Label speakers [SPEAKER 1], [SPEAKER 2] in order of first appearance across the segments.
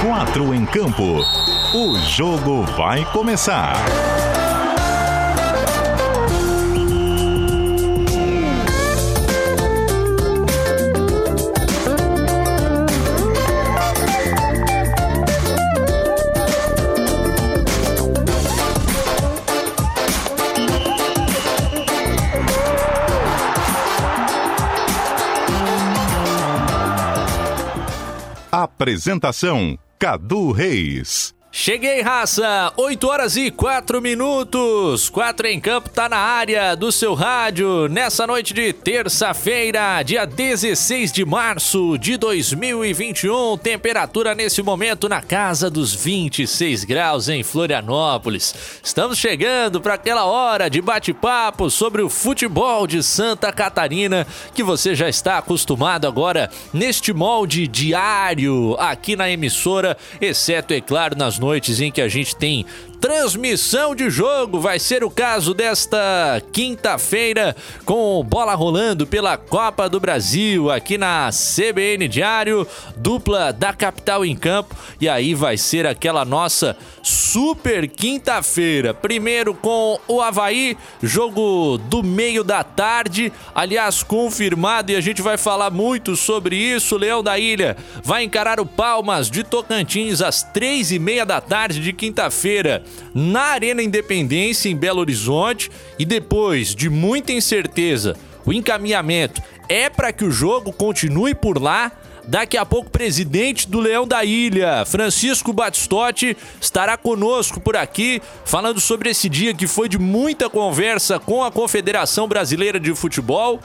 [SPEAKER 1] Quatro em campo. O jogo vai começar. Apresentação: Cadu Reis.
[SPEAKER 2] Cheguei, raça! 8 horas e 4 minutos. 4 em campo tá na área do seu rádio nessa noite de terça-feira, dia 16 de março de 2021. Temperatura nesse momento na casa dos 26 graus em Florianópolis. Estamos chegando para aquela hora de bate-papo sobre o futebol de Santa Catarina que você já está acostumado agora neste molde diário aqui na emissora, exceto, é claro, nas noites em que a gente tem transmissão de jogo. Vai ser o caso desta quinta-feira, com bola rolando pela Copa do Brasil aqui na CBN Diário, dupla da capital em campo. E aí vai ser aquela nossa super quinta-feira. Primeiro com o Havaí, jogo do meio da tarde, aliás, confirmado, e a gente vai falar muito sobre isso. Leão da Ilha vai encarar o Palmas de Tocantins às três e meia da tarde de quinta-feira na Arena Independência em Belo Horizonte e depois de muita incerteza, o encaminhamento é para que o jogo continue por lá. Daqui a pouco, presidente do Leão da Ilha, Francisco Batistotti, estará conosco por aqui, falando sobre esse dia que foi de muita conversa com a Confederação Brasileira de Futebol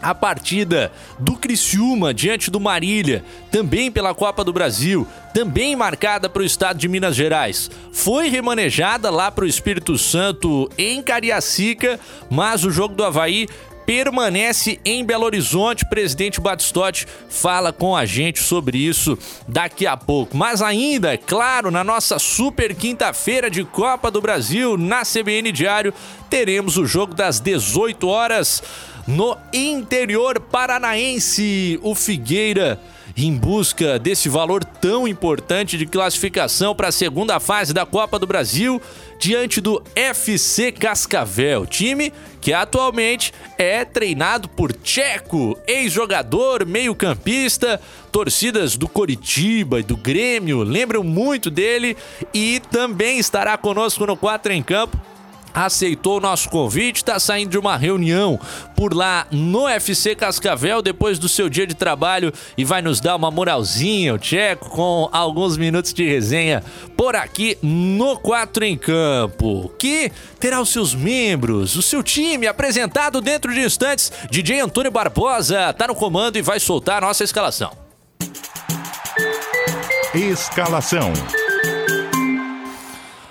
[SPEAKER 2] a partida do Criciúma diante do Marília, também pela Copa do Brasil, também marcada para o estado de Minas Gerais, foi remanejada lá para o Espírito Santo em Cariacica, mas o jogo do Havaí permanece em Belo Horizonte. presidente Batistotti fala com a gente sobre isso daqui a pouco. Mas ainda, é claro, na nossa super quinta-feira de Copa do Brasil, na CBN Diário, teremos o jogo das 18 horas no interior paranaense. O Figueira em busca desse valor tão importante de classificação para a segunda fase da Copa do Brasil diante do FC Cascavel, time que atualmente é treinado por Checo, ex-jogador, meio-campista. Torcidas do Coritiba e do Grêmio lembram muito dele e também estará conosco no 4 em Campo aceitou o nosso convite, está saindo de uma reunião por lá no FC Cascavel depois do seu dia de trabalho e vai nos dar uma moralzinha, o Tcheco, com alguns minutos de resenha por aqui no 4 em Campo, que terá os seus membros, o seu time apresentado dentro de instantes. DJ Antônio Barbosa está no comando e vai soltar a nossa escalação.
[SPEAKER 1] Escalação.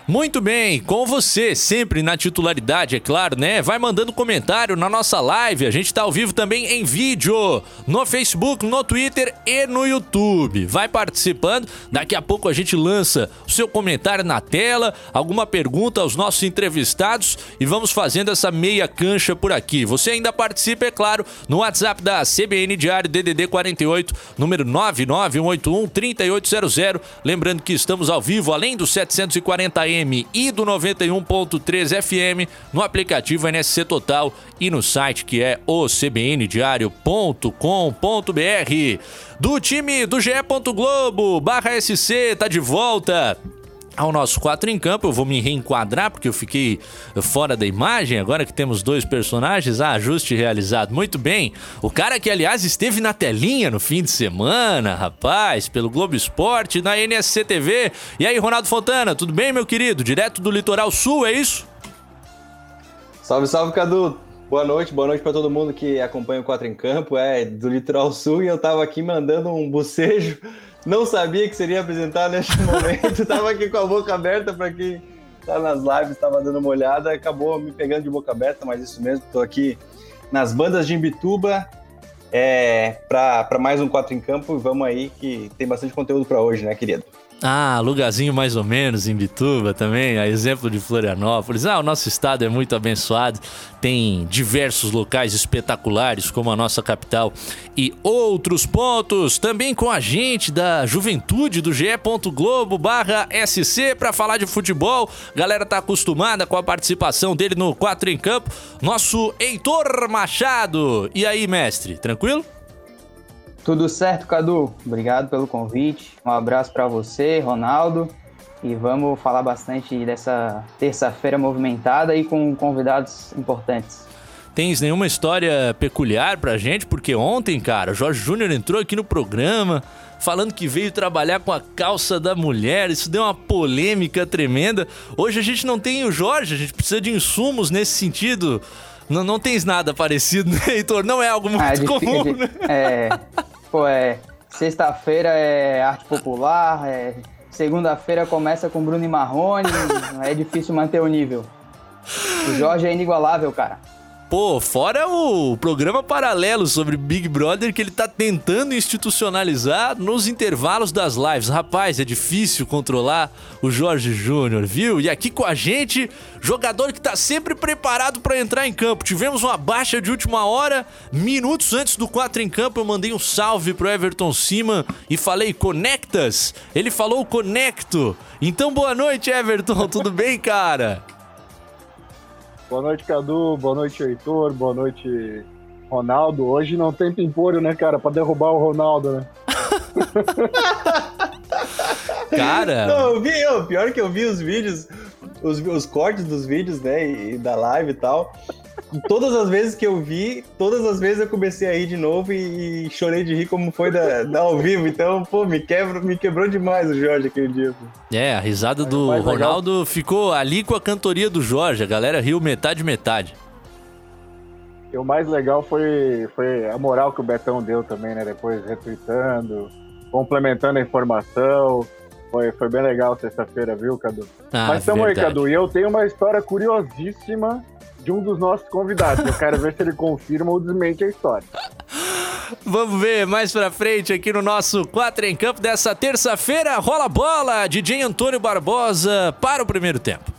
[SPEAKER 2] Muito bem, com você, sempre na titularidade, é claro, né? Vai mandando comentário na nossa live. A gente tá ao vivo também em vídeo, no Facebook, no Twitter e no YouTube. Vai participando. Daqui a pouco a gente lança o seu comentário na tela, alguma pergunta aos nossos entrevistados e vamos fazendo essa meia cancha por aqui. Você ainda participa, é claro, no WhatsApp da CBN Diário DDD 48, número 99181 3800. Lembrando que estamos ao vivo, além dos 740 E do 91.3 FM no aplicativo NSC Total e no site que é o cbndiario.com.br. Do time do GE. Globo, barra SC, tá de volta ao nosso quatro em campo. Eu vou me reenquadrar porque eu fiquei fora da imagem. Agora que temos dois personagens, ah, ajuste realizado. Muito bem. O cara que, aliás, esteve na telinha no fim de semana, rapaz, pelo Globo Esporte, na NSC TV. E aí, Ronaldo Fontana, tudo bem, meu querido? Direto do Litoral Sul, é isso?
[SPEAKER 3] Salve, salve, Cadu. Boa noite, boa noite para todo mundo que acompanha o Quatro em Campo, é do Litoral Sul, e eu tava aqui mandando um bocejo não sabia que seria apresentar neste momento. Tava aqui com a boca aberta para quem tá nas lives, estava dando uma olhada, acabou me pegando de boca aberta, mas isso mesmo, estou aqui nas bandas de Imbituba, é, para mais um 4 em Campo. Vamos aí que tem bastante conteúdo para hoje, né, querido?
[SPEAKER 2] Ah, lugarzinho mais ou menos em Bituba também, a exemplo de Florianópolis. Ah, o nosso estado é muito abençoado, tem diversos locais espetaculares, como a nossa capital e outros pontos. Também com a gente da juventude do ge.globo barra SC para falar de futebol. Galera tá acostumada com a participação dele no 4 em Campo. Nosso Heitor Machado. E aí, mestre, tranquilo?
[SPEAKER 4] Tudo certo, Cadu? Obrigado pelo convite. Um abraço para você, Ronaldo. E vamos falar bastante dessa terça-feira movimentada e com convidados importantes.
[SPEAKER 2] Tens nenhuma história peculiar pra gente? Porque ontem, cara, o Jorge Júnior entrou aqui no programa falando que veio trabalhar com a calça da mulher. Isso deu uma polêmica tremenda. Hoje a gente não tem o Jorge, a gente precisa de insumos nesse sentido. Não, não tens nada parecido, né, Heitor? Não é algo muito ah, é comum, né?
[SPEAKER 4] É, Pô, é. Sexta-feira é arte popular, é, segunda-feira começa com Bruno e Marrone, é difícil manter o nível. O Jorge é inigualável, cara.
[SPEAKER 2] Pô, fora o programa paralelo sobre Big Brother que ele tá tentando institucionalizar nos intervalos das lives. Rapaz, é difícil controlar o Jorge Júnior, viu? E aqui com a gente, jogador que tá sempre preparado para entrar em campo. Tivemos uma baixa de última hora, minutos antes do 4 em campo, eu mandei um salve pro Everton Cima e falei conectas. Ele falou conecto. Então boa noite, Everton, tudo bem, cara?
[SPEAKER 5] Boa noite, Cadu. Boa noite, Heitor. Boa noite, Ronaldo. Hoje não tem pimpolho, né, cara? Pra derrubar o Ronaldo, né?
[SPEAKER 2] cara.
[SPEAKER 3] Não, eu vi, eu, pior que eu vi os vídeos, os, os cortes dos vídeos, né? E, e da live e tal todas as vezes que eu vi, todas as vezes eu comecei a rir de novo e, e chorei de rir como foi da, da, ao vivo. Então, pô, me, quebra, me quebrou demais o Jorge aquele dia. Pô.
[SPEAKER 2] É, a risada do é Ronaldo legal. ficou ali com a cantoria do Jorge. A galera riu metade, metade.
[SPEAKER 5] E o mais legal foi, foi a moral que o Betão deu também, né? Depois retweetando, complementando a informação. Foi, foi bem legal sexta-feira, viu, Cadu? Ah, Mas estamos aí, Cadu. E eu tenho uma história curiosíssima de um dos nossos convidados. Eu quero ver se ele confirma ou desmente a história.
[SPEAKER 2] Vamos ver mais pra frente aqui no nosso 4 em Campo dessa terça-feira. Rola bola, DJ Antônio Barbosa para o primeiro tempo.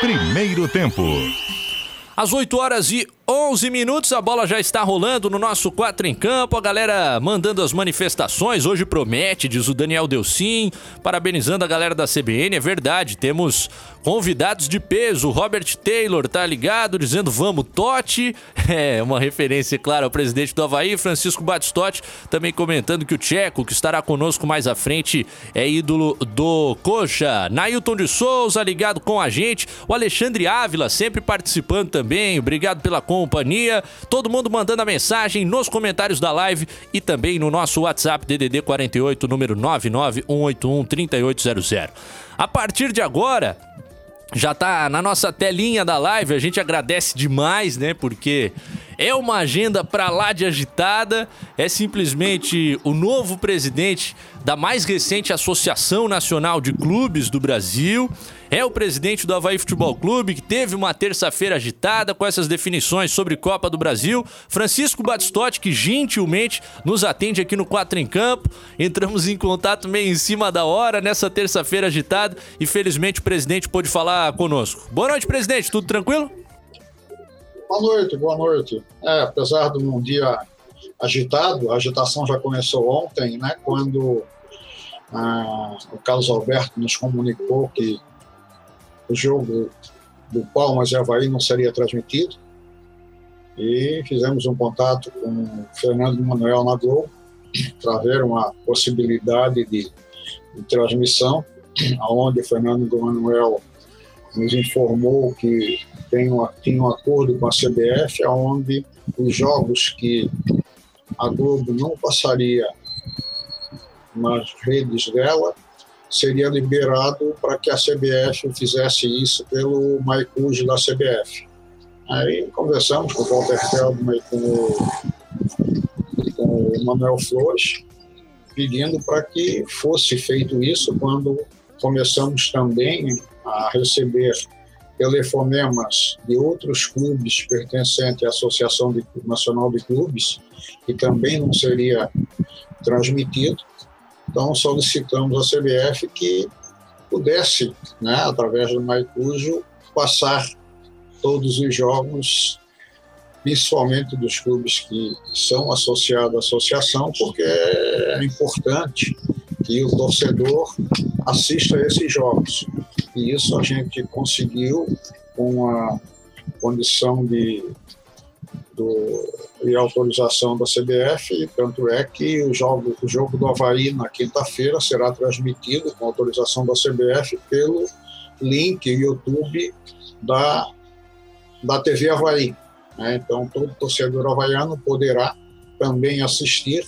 [SPEAKER 1] Primeiro tempo.
[SPEAKER 2] Às 8 horas e 11 minutos, a bola já está rolando no nosso 4 em campo. A galera mandando as manifestações. Hoje promete, diz o Daniel Delcim. Parabenizando a galera da CBN. É verdade, temos convidados de peso. Robert Taylor tá ligado, dizendo vamos, Totti. É uma referência, claro, ao presidente do Havaí. Francisco Batistotti também comentando que o Tcheco, que estará conosco mais à frente, é ídolo do Coxa. Nailton de Souza ligado com a gente. O Alexandre Ávila sempre participando também. Obrigado pela companhia. Todo mundo mandando a mensagem nos comentários da live e também no nosso WhatsApp DDD 48, número 99181 3800. A partir de agora, já tá na nossa telinha da live. A gente agradece demais, né? Porque é uma agenda para lá de agitada. É simplesmente o novo presidente da mais recente Associação Nacional de Clubes do Brasil. É o presidente do Havaí Futebol Clube, que teve uma terça-feira agitada com essas definições sobre Copa do Brasil. Francisco Batistotti, que gentilmente nos atende aqui no 4 em Campo. Entramos em contato meio em cima da hora nessa terça-feira agitada e felizmente o presidente pôde falar conosco. Boa noite, presidente. Tudo tranquilo?
[SPEAKER 6] Boa noite, boa noite. É, apesar de um dia agitado, a agitação já começou ontem, né, quando ah, o Carlos Alberto nos comunicou que o jogo do Palmas e Havaí não seria transmitido. E fizemos um contato com o Fernando Manuel na Globo para ver uma possibilidade de, de transmissão, onde o Fernando Manuel nos informou que tem um, tem um acordo com a CBF, onde os jogos que a Globo não passaria nas redes dela, seria liberado para que a CBF fizesse isso pelo MyCuj da CBF. Aí conversamos com o Walter Feldman e com o, com o Manuel Flores, pedindo para que fosse feito isso quando começamos também a receber telefonemas de outros clubes pertencentes à Associação de, Nacional de Clubes, que também não seria transmitido. Então, solicitamos à CBF que pudesse, né, através do Maicujo, passar todos os jogos, principalmente dos clubes que são associados à associação, porque é importante que o torcedor assista a esses jogos. E isso a gente conseguiu com a condição de, do, de autorização da CBF, tanto é que o jogo, o jogo do Havaí na quinta-feira será transmitido com autorização da CBF pelo link YouTube da, da TV Havaí. Né? Então, todo torcedor havaiano poderá também assistir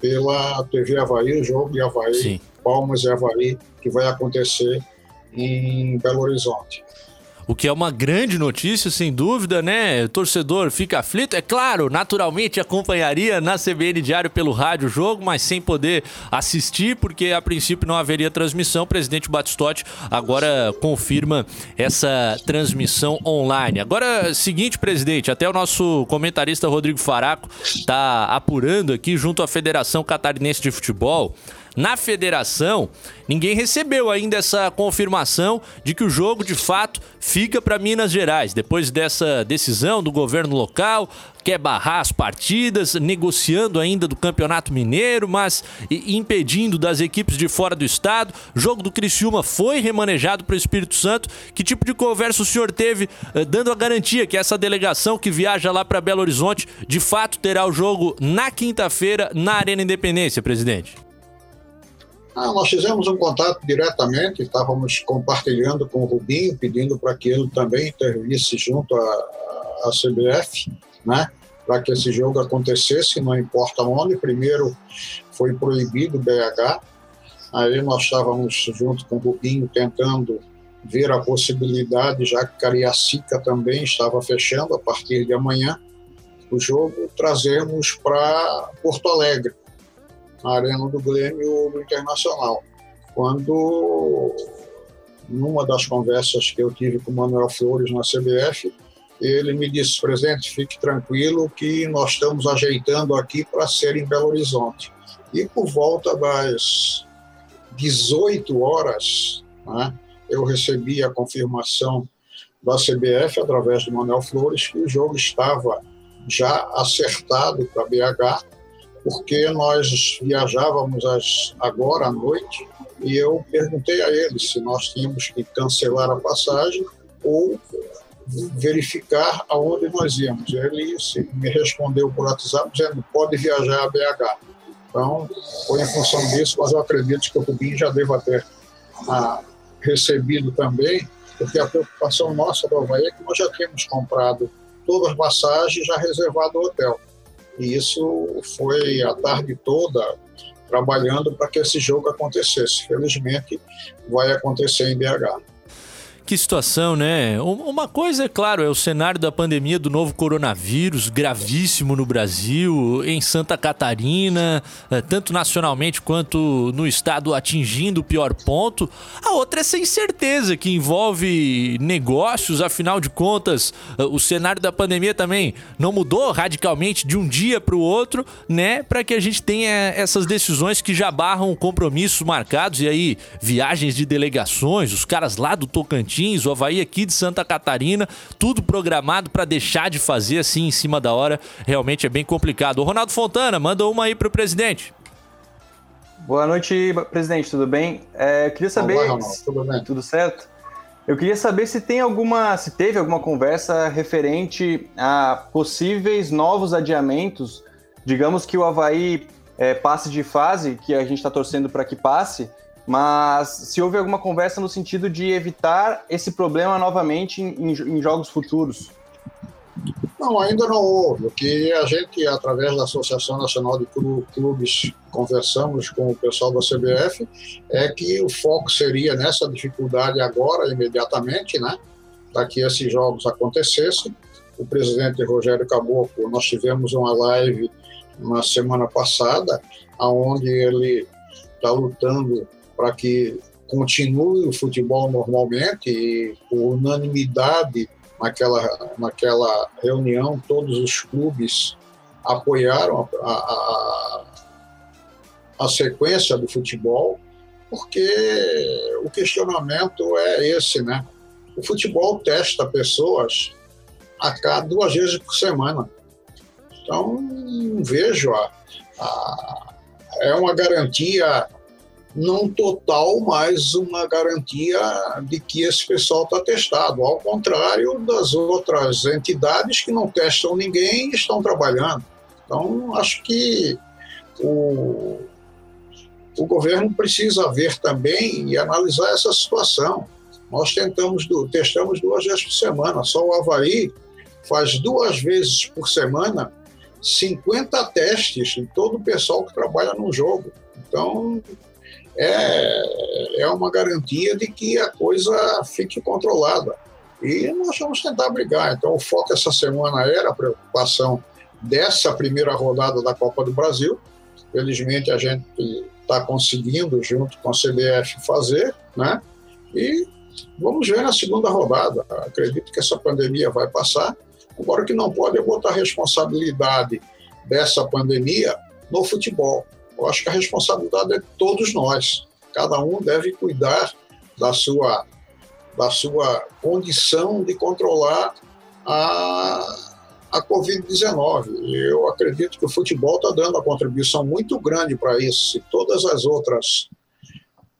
[SPEAKER 6] pela TV Havaí, o jogo de Havaí, Sim. Palmas e Havaí, que vai acontecer em Belo Horizonte
[SPEAKER 2] o que é uma grande notícia, sem dúvida, né? O torcedor fica aflito. É claro, naturalmente acompanharia na CBN Diário pelo rádio o jogo, mas sem poder assistir, porque a princípio não haveria transmissão. O presidente Batistotti agora confirma essa transmissão online. Agora, seguinte, presidente, até o nosso comentarista Rodrigo Faraco está apurando aqui junto à Federação Catarinense de Futebol na federação, ninguém recebeu ainda essa confirmação de que o jogo de fato fica para Minas Gerais. Depois dessa decisão do governo local, quer barrar as partidas, negociando ainda do Campeonato Mineiro, mas impedindo das equipes de fora do estado. O jogo do Criciúma foi remanejado para o Espírito Santo. Que tipo de conversa o senhor teve eh, dando a garantia que essa delegação que viaja lá para Belo Horizonte de fato terá o jogo na quinta-feira na Arena Independência, presidente?
[SPEAKER 6] Ah, nós fizemos um contato diretamente, estávamos compartilhando com o Rubinho, pedindo para que ele também intervisse junto à, à CBF, né, para que esse jogo acontecesse, não importa onde. Primeiro foi proibido o BH, aí nós estávamos junto com o Rubinho tentando ver a possibilidade, já que Cariacica também estava fechando a partir de amanhã, o jogo trazermos para Porto Alegre na Arena do Grêmio Internacional. Quando, numa das conversas que eu tive com o Manuel Flores na CBF, ele me disse, presidente, fique tranquilo que nós estamos ajeitando aqui para ser em Belo Horizonte. E por volta das 18 horas, né, eu recebi a confirmação da CBF, através do Manuel Flores, que o jogo estava já acertado para BH porque nós viajávamos às, agora à noite e eu perguntei a ele se nós tínhamos que cancelar a passagem ou verificar aonde nós íamos. Ele me respondeu por WhatsApp dizendo pode viajar a BH. Então, foi em função disso, mas eu acredito que o Rubinho já deva ter ah, recebido também, porque a preocupação nossa do Havaí é que nós já tínhamos comprado todas as passagens já reservado o hotel. E isso foi a tarde toda trabalhando para que esse jogo acontecesse. Felizmente, vai acontecer em BH.
[SPEAKER 2] Que situação, né? Uma coisa, é claro, é o cenário da pandemia do novo coronavírus, gravíssimo no Brasil, em Santa Catarina, eh, tanto nacionalmente quanto no estado atingindo o pior ponto. A outra é essa incerteza que envolve negócios, afinal de contas, eh, o cenário da pandemia também não mudou radicalmente de um dia para o outro, né? Para que a gente tenha essas decisões que já barram compromissos marcados e aí viagens de delegações, os caras lá do Tocantins Tocantins, o Havaí aqui de Santa Catarina, tudo programado para deixar de fazer assim em cima da hora, realmente é bem complicado. O Ronaldo Fontana, manda uma aí para o presidente.
[SPEAKER 3] Boa noite, presidente, tudo bem? É, queria saber. Olá, Ronaldo, tudo bem? Tudo certo? Eu queria saber se tem alguma, se teve alguma conversa referente a possíveis novos adiamentos. Digamos que o Havaí é, passe de fase, que a gente está torcendo para que passe, mas se houve alguma conversa no sentido de evitar esse problema novamente em, em jogos futuros?
[SPEAKER 6] Não, ainda não houve. O que a gente, através da Associação Nacional de Clubes, conversamos com o pessoal da CBF, é que o foco seria nessa dificuldade agora, imediatamente, né? Para que esses jogos acontecessem. O presidente Rogério Caboclo, nós tivemos uma live na semana passada, onde ele está lutando para que continue o futebol normalmente e por unanimidade naquela, naquela reunião todos os clubes apoiaram a, a, a sequência do futebol porque o questionamento é esse, né? O futebol testa pessoas a cada duas vezes por semana. Então, vejo a, a é uma garantia não total, mas uma garantia de que esse pessoal está testado, ao contrário das outras entidades que não testam ninguém e estão trabalhando. Então, acho que o, o governo precisa ver também e analisar essa situação. Nós tentamos, testamos duas vezes por semana, só o Havaí faz duas vezes por semana 50 testes em todo o pessoal que trabalha no jogo. Então, é, é uma garantia de que a coisa fique controlada. E nós vamos tentar brigar. Então, o foco essa semana era a preocupação dessa primeira rodada da Copa do Brasil. Felizmente, a gente está conseguindo, junto com a CBF, fazer, né? E vamos ver na segunda rodada. Acredito que essa pandemia vai passar. Agora, o que não pode é botar a responsabilidade dessa pandemia no futebol. Eu acho que a responsabilidade é de todos nós. Cada um deve cuidar da sua, da sua condição de controlar a, a Covid-19. Eu acredito que o futebol está dando uma contribuição muito grande para isso. Se todas as outras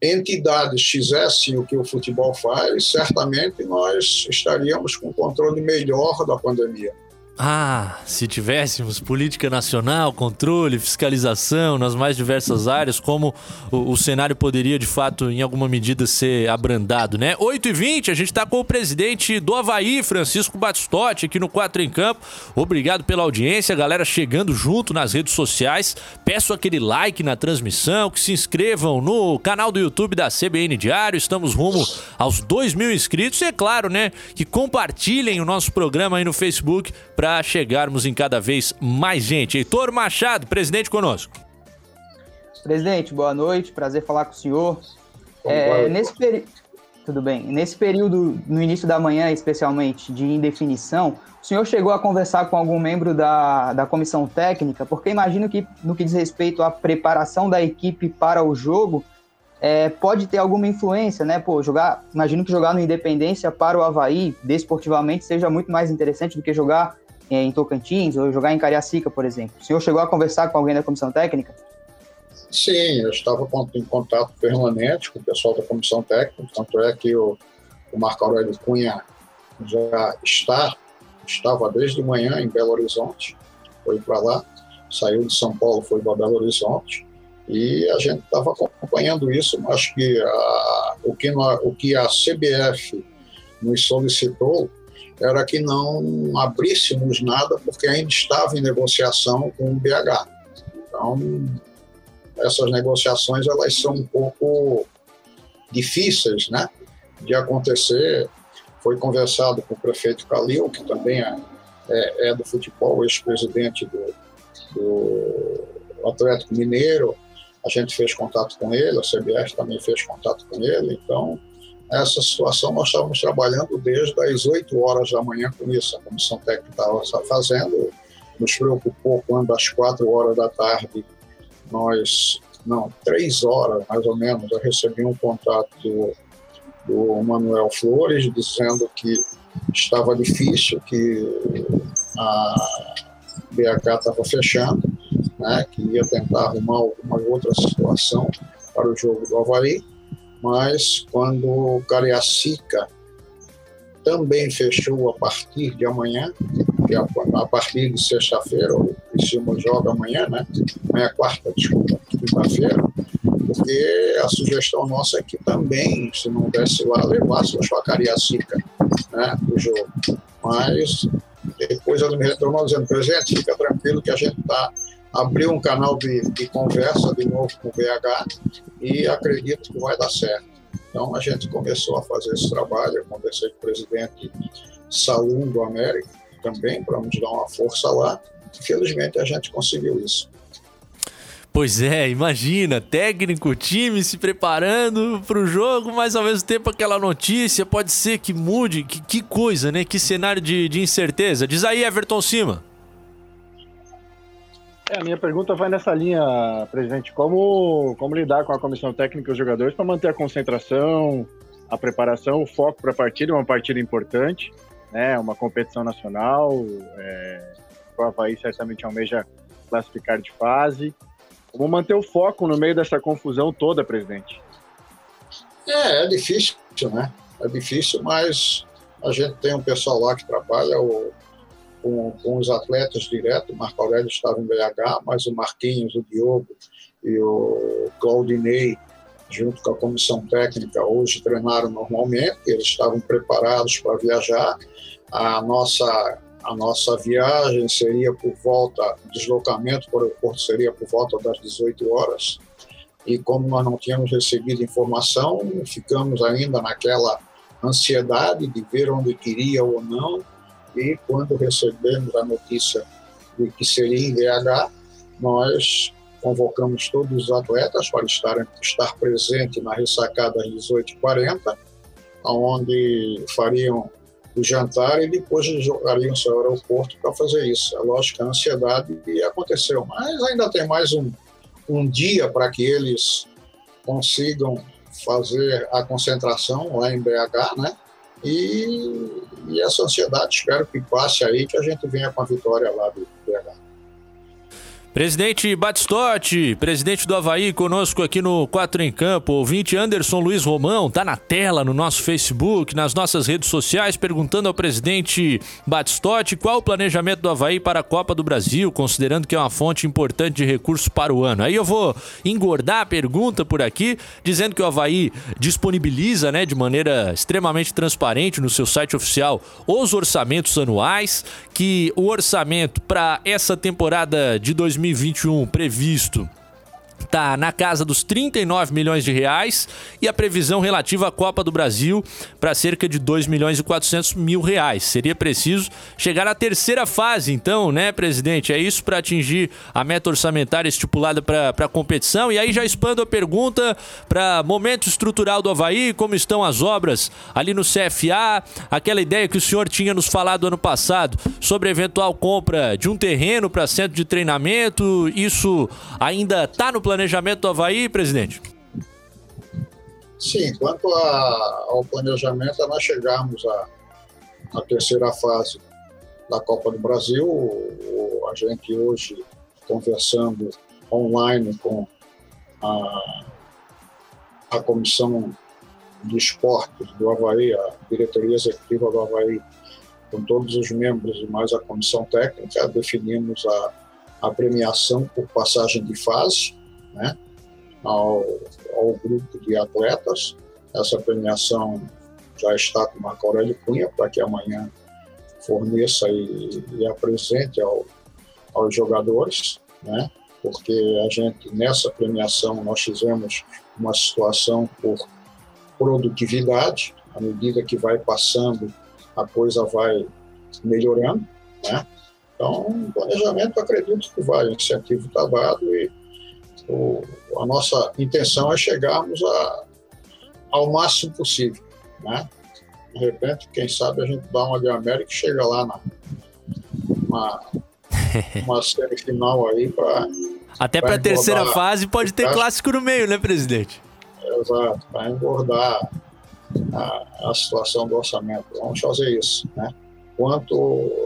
[SPEAKER 6] entidades fizessem o que o futebol faz, certamente nós estaríamos com um controle melhor da pandemia.
[SPEAKER 2] Ah, se tivéssemos política nacional, controle, fiscalização nas mais diversas áreas, como o, o cenário poderia de fato, em alguma medida, ser abrandado, né? 8 e 20 a gente está com o presidente do Havaí, Francisco Batistotti, aqui no 4 em Campo. Obrigado pela audiência, galera chegando junto nas redes sociais. Peço aquele like na transmissão, que se inscrevam no canal do YouTube da CBN Diário. Estamos rumo aos 2 mil inscritos e, é claro, né, que compartilhem o nosso programa aí no Facebook para chegarmos em cada vez mais gente. Heitor Machado, presidente conosco.
[SPEAKER 4] Presidente, boa noite, prazer falar com o senhor. É, nesse período. Tudo bem. Nesse período, no início da manhã, especialmente de indefinição, o senhor chegou a conversar com algum membro da, da comissão técnica? Porque imagino que, no que diz respeito à preparação da equipe para o jogo, é, pode ter alguma influência, né? Pô, jogar. Imagino que jogar no Independência para o Havaí, desportivamente, seja muito mais interessante do que jogar em Tocantins ou jogar em Cariacica, por exemplo. O senhor chegou a conversar com alguém da comissão técnica?
[SPEAKER 6] Sim, eu estava em contato permanente com o pessoal da comissão técnica, tanto é que o, o Marco Aurélio Cunha já está, estava desde manhã em Belo Horizonte, foi para lá, saiu de São Paulo, foi para Belo Horizonte, e a gente estava acompanhando isso, mas que a, o, que o que a CBF nos solicitou era que não abríssemos nada, porque ainda estava em negociação com o BH. Então, essas negociações elas são um pouco difíceis né, de acontecer. Foi conversado com o prefeito Calil, que também é, é, é do futebol, ex-presidente do, do Atlético Mineiro. A gente fez contato com ele, a CBF também fez contato com ele. Então, essa situação nós estávamos trabalhando desde as 8 horas da manhã com isso. A comissão técnica estava fazendo, nos preocupou quando às 4 horas da tarde nós, não, 3 horas mais ou menos, eu recebi um contato do, do Manuel Flores dizendo que estava difícil, que a BH estava fechando, né, que ia tentar arrumar alguma outra situação para o jogo do Havaí mas quando o Cariacica também fechou a partir de amanhã, que é a, partir de sexta-feira, o Criciúma joga amanhã, né? Amanhã é quarta, desculpa, quinta-feira, porque a sugestão nossa é que também, se não desse lá, levasse a Cariacica, né, do jogo. Mas depois ela me retornou dizendo, presidente, fica tranquilo que a gente está abriu um canal de, de conversa de novo com o BH e acredito que vai dar certo. Então a gente começou a fazer esse trabalho, eu conversei com o presidente Salum do América também para nos dar uma força lá. Felizmente a gente conseguiu isso.
[SPEAKER 2] Pois é, imagina, técnico, time se preparando para o jogo, mas ao mesmo tempo aquela notícia pode ser que mude. Que, que coisa, né? Que cenário de, de incerteza. Diz aí, Everton Cima.
[SPEAKER 5] É, a minha pergunta vai nessa linha, presidente. Como, como lidar com a comissão técnica e os jogadores para manter a concentração, a preparação, o foco para a partida, uma partida importante, né? Uma competição nacional. É, o Havaí certamente almeja classificar de fase. Como manter o foco no meio dessa confusão toda, presidente?
[SPEAKER 6] É, é difícil, né? É difícil, mas a gente tem um pessoal lá que trabalha, o com, com os atletas direto. O Marco Aurélio estava em BH, mas o Marquinhos, o Diogo e o Claudinei, junto com a comissão técnica, hoje treinaram normalmente. Eles estavam preparados para viajar. A nossa a nossa viagem seria por volta, deslocamento para o aeroporto seria por volta das 18 horas. E como nós não tínhamos recebido informação, ficamos ainda naquela ansiedade de ver onde queria ou não e quando recebemos a notícia de que seria em BH, nós convocamos todos os atletas para estar, estar presente na ressacada às 18h40, onde fariam o jantar e depois jogariam seu aeroporto para fazer isso. É lógico que a ansiedade aconteceu, mas ainda tem mais um, um dia para que eles consigam fazer a concentração lá em BH, né? E, e essa ansiedade, espero que passe aí, que a gente venha com a vitória lá do.
[SPEAKER 2] Presidente Batistotti, presidente do Havaí, conosco aqui no Quatro em Campo. Ouvinte Anderson Luiz Romão, tá na tela no nosso Facebook, nas nossas redes sociais, perguntando ao presidente Batistotti qual o planejamento do Havaí para a Copa do Brasil, considerando que é uma fonte importante de recursos para o ano. Aí eu vou engordar a pergunta por aqui, dizendo que o Havaí disponibiliza, né, de maneira extremamente transparente no seu site oficial os orçamentos anuais, que o orçamento para essa temporada de 2020 2021 previsto está na casa dos 39 milhões de reais e a previsão relativa à Copa do Brasil para cerca de 2 milhões e 400 mil reais. Seria preciso chegar à terceira fase, então, né, presidente? É isso para atingir a meta orçamentária estipulada para a competição. E aí já expando a pergunta para momento estrutural do Havaí, como estão as obras ali no CFA, aquela ideia que o senhor tinha nos falado ano passado sobre eventual compra de um terreno para centro de treinamento. Isso ainda está no planejamento planejamento do Havaí, presidente?
[SPEAKER 6] Sim, quanto a, ao planejamento, é nós chegarmos à, à terceira fase da Copa do Brasil. O, a gente hoje conversando online com a, a comissão de esportes do Havaí, a diretoria executiva do Havaí, com todos os membros e mais a comissão técnica, definimos a, a premiação por passagem de fase né, ao, ao grupo de atletas. Essa premiação já está com Marco Aurélio Cunha para que amanhã forneça e, e apresente ao, aos jogadores, né? porque a gente, nessa premiação, nós fizemos uma situação por produtividade, à medida que vai passando, a coisa vai melhorando, né? Então, planejamento, acredito que vai, incentivo está dado e o, a nossa intenção é chegarmos a, ao máximo possível, né? De repente, quem sabe a gente dá uma de América e chega lá na uma, uma série final aí para
[SPEAKER 2] até para a terceira fase pode ter clássico no meio, né, presidente?
[SPEAKER 6] Exato, para engordar a, a situação do orçamento. Vamos fazer isso, né? Quanto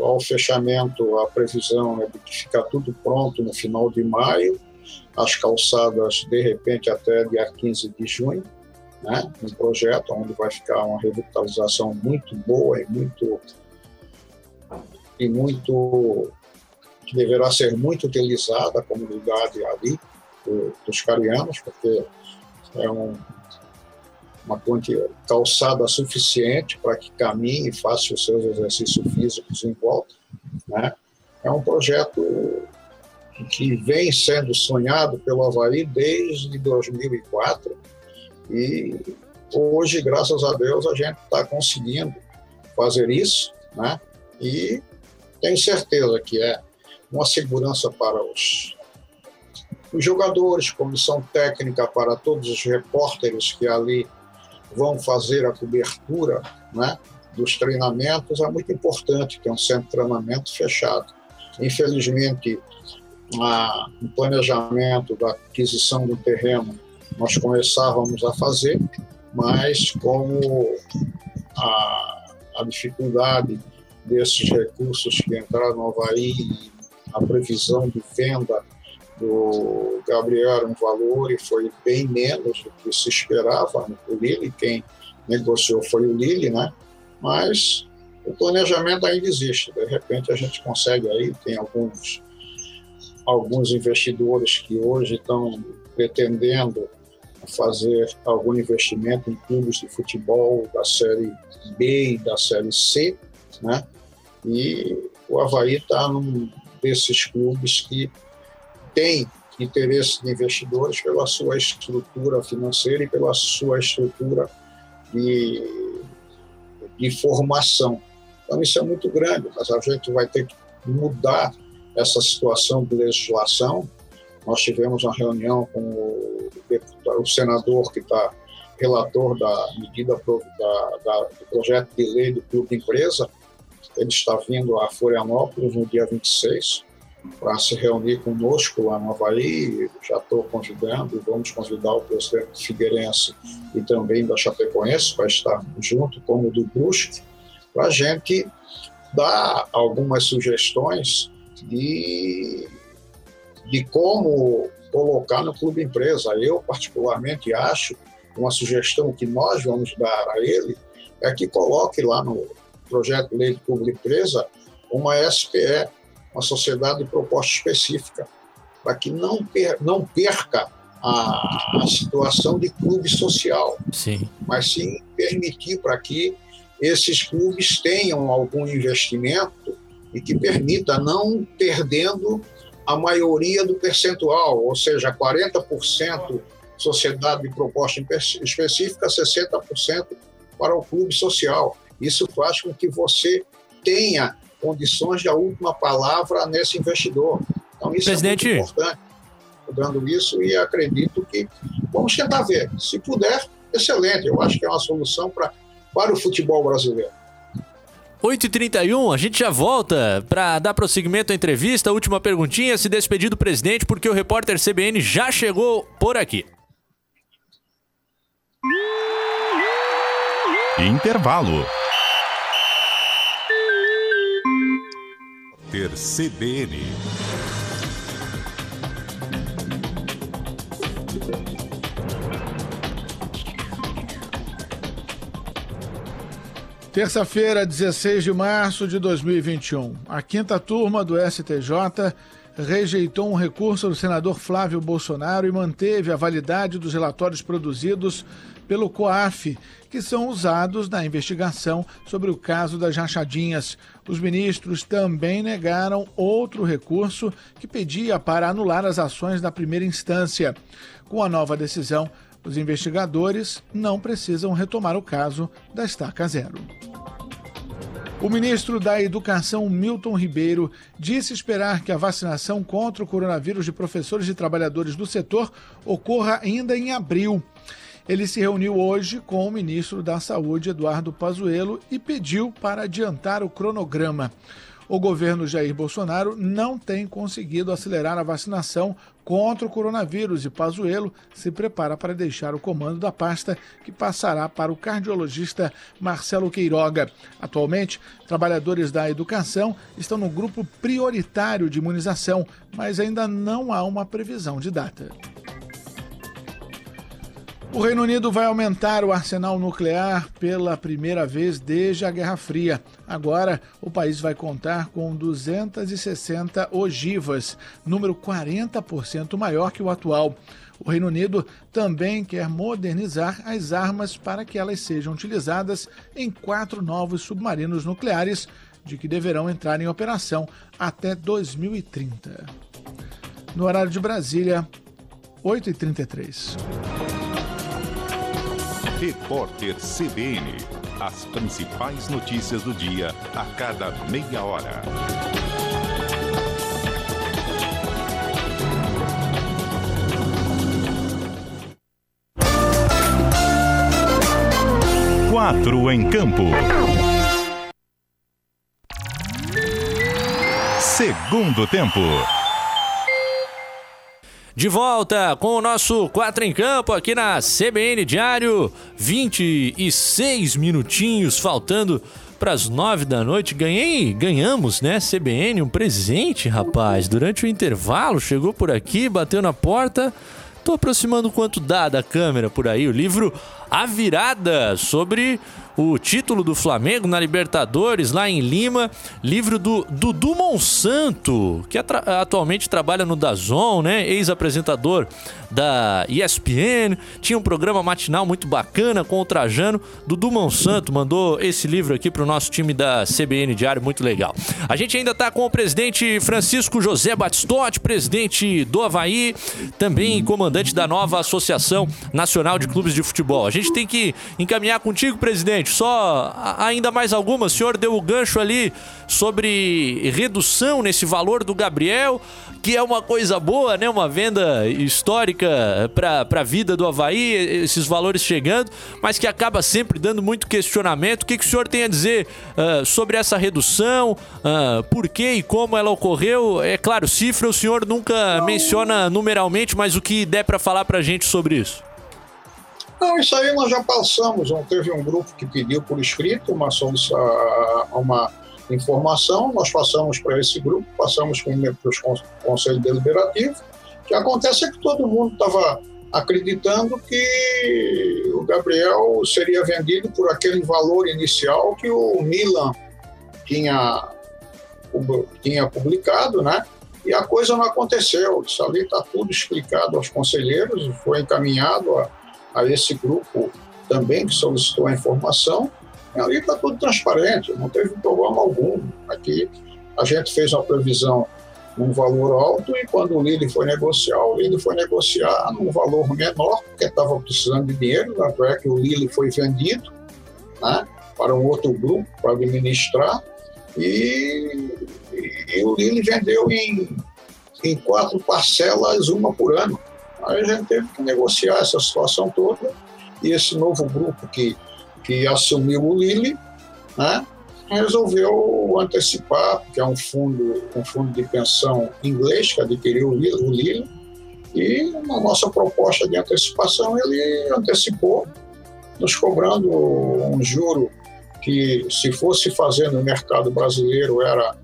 [SPEAKER 6] ao fechamento, a previsão é de ficar tudo pronto no final de maio as calçadas, de repente, até dia 15 de junho, né? um projeto onde vai ficar uma revitalização muito boa e muito e muito que deverá ser muito utilizada a comunidade ali do, dos carianos, porque é um, uma calçada suficiente para que caminhe e faça os seus exercícios físicos em volta. Né? É um projeto que vem sendo sonhado pelo Havaí desde 2004 e hoje, graças a Deus, a gente está conseguindo fazer isso, né? E tenho certeza que é uma segurança para os, os jogadores, comissão técnica para todos os repórteres que ali vão fazer a cobertura né, dos treinamentos, é muito importante ter um centro de treinamento fechado. Infelizmente, a, o planejamento da aquisição do terreno nós começávamos a fazer, mas como a, a dificuldade desses recursos que entraram no Havaí, a previsão de venda do Gabriel era um valor e foi bem menos do que se esperava. O Lili, quem negociou foi o Lili, né? Mas o planejamento ainda existe. De repente a gente consegue aí, tem alguns, alguns investidores que hoje estão pretendendo fazer algum investimento em clubes de futebol da Série B e da Série C, né? E o Havaí está num desses clubes que tem interesse de investidores pela sua estrutura financeira e pela sua estrutura de, de formação. Então, isso é muito grande, mas a gente vai ter que mudar essa situação de legislação. Nós tivemos uma reunião com o, o senador que está relator da medida da, da, do projeto de lei do Clube Empresa, ele está vindo a Florianópolis no dia 26 para se reunir conosco lá no Havaí. Já estou convidando, vamos convidar o presidente Figueirense e também da Chapecoense para estar junto, como do Brusque, para a gente dar algumas sugestões de, de como colocar no clube empresa. Eu, particularmente, acho uma sugestão que nós vamos dar a ele é que coloque lá no, projeto de lei de pública empresa uma SPE, uma sociedade de proposta específica, para que não, per, não perca a, a, situação de clube social,
[SPEAKER 2] sim.
[SPEAKER 6] mas sim permitir para que esses clubes tenham algum investimento e que permita não perdendo a maioria do percentual, ou seja, 40% sociedade de proposta específica, 60% para o clube social. Isso faz com que você tenha condições de a última palavra nesse investidor. Então, isso
[SPEAKER 2] Presidente.
[SPEAKER 6] é muito importante. Dando isso e acredito que vamos tentar ver. Se puder, excelente. Eu acho que é uma solução pra, para o futebol brasileiro.
[SPEAKER 2] 8h31, a gente já volta para dar prosseguimento à entrevista. Última perguntinha, se despedir do presidente, porque o repórter CBN já chegou por aqui.
[SPEAKER 1] Intervalo. Ter CBN.
[SPEAKER 7] Terça-feira, 16 de março de 2021. A quinta turma do STJ rejeitou um recurso do senador Flávio Bolsonaro e manteve a validade dos relatórios produzidos pelo COAF, que são usados na investigação sobre o caso das rachadinhas. Os ministros também negaram outro recurso que pedia para anular as ações da primeira instância. Com a nova decisão, os investigadores não precisam retomar o caso da estaca zero. O ministro da Educação, Milton Ribeiro, disse esperar que a vacinação contra o coronavírus de professores e trabalhadores do setor ocorra ainda em abril. Ele se reuniu hoje com o ministro da Saúde, Eduardo Pazuello, e pediu para adiantar o cronograma. O governo Jair Bolsonaro não tem conseguido acelerar a vacinação contra o coronavírus e Pazuello se prepara para deixar o comando da pasta, que passará para o cardiologista Marcelo Queiroga. Atualmente, trabalhadores da educação estão no grupo prioritário de imunização, mas ainda não há uma previsão de data. O Reino Unido vai aumentar o arsenal nuclear pela primeira vez desde a Guerra Fria. Agora, o país vai contar com 260 ogivas, número 40% maior que o atual. O Reino Unido também quer modernizar as armas para que elas sejam utilizadas em quatro novos submarinos nucleares, de que deverão entrar em operação até 2030. No horário de Brasília, 8h33.
[SPEAKER 1] Repórter CBN. As principais notícias do dia a cada meia hora. Quatro em campo. Segundo tempo.
[SPEAKER 2] De volta com o nosso 4 em Campo aqui na CBN Diário. 26 minutinhos faltando para as 9 da noite. Ganhei, ganhamos, né? CBN, um presente, rapaz. Durante o intervalo, chegou por aqui, bateu na porta. Tô aproximando quanto dá da câmera por aí. O livro A Virada sobre o título do Flamengo na Libertadores, lá em Lima. Livro do Dudu Monsanto, que atualmente trabalha no Dazon, né? Ex-apresentador da ESPN. Tinha um programa matinal muito bacana com o Trajano. Dudu Monsanto mandou esse livro aqui para o nosso time da CBN Diário, muito legal. A gente ainda está com o presidente Francisco José Batistotti, presidente do Havaí, também comandante da nova Associação Nacional de Clubes de Futebol. A gente tem que encaminhar contigo, presidente só ainda mais alguma. O senhor deu o gancho ali sobre redução nesse valor do Gabriel, que é uma coisa boa, né? Uma venda histórica para a vida do Havaí, esses valores chegando, mas que acaba sempre dando muito questionamento. O que, que o senhor tem a dizer uh, sobre essa redução? Uh, por que e como ela ocorreu? É claro, cifra o senhor nunca menciona numeralmente, mas o que der para falar para a gente sobre isso?
[SPEAKER 6] Não, isso aí nós já passamos. Teve um grupo que pediu por escrito uma, uma informação, nós passamos para esse grupo, passamos para os conselhos deliberativos. O que acontece é que todo mundo estava acreditando que o Gabriel seria vendido por aquele valor inicial que o Milan tinha, tinha publicado, né? E a coisa não aconteceu. Isso ali está tudo explicado aos conselheiros, foi encaminhado a, a esse grupo também que solicitou a informação. E ali está tudo transparente, não teve problema algum. Aqui a gente fez uma previsão num valor alto e quando o Lili foi negociar, o Lili foi negociar num valor menor, porque estava precisando de dinheiro, tanto é que o Lili foi vendido né, para um outro grupo para administrar e, e, o Lili vendeu em, em quatro parcelas, uma por ano. Aí a gente teve que negociar essa situação toda. E esse novo grupo que, que assumiu o Lili, né, resolveu antecipar, porque é um fundo, um fundo de pensão inglês que adquiriu o Lili, e na nossa proposta de antecipação ele antecipou, nos cobrando um juro que, se fosse fazer no mercado brasileiro, era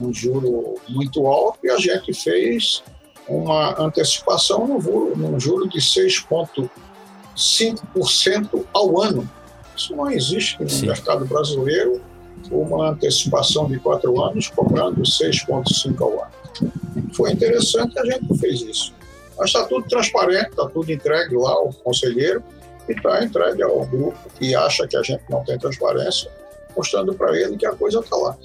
[SPEAKER 6] um juro muito alto, e a gente fez uma antecipação no, no juro de 6,5% ao ano. Isso não existe no Sim. mercado brasileiro, uma antecipação de quatro anos cobrando 6,5% ao ano. Foi interessante, a gente fez isso. Mas está tudo transparente, está tudo entregue lá ao conselheiro e está entregue ao grupo que acha que a gente não tem transparência, mostrando para ele que a coisa está lá.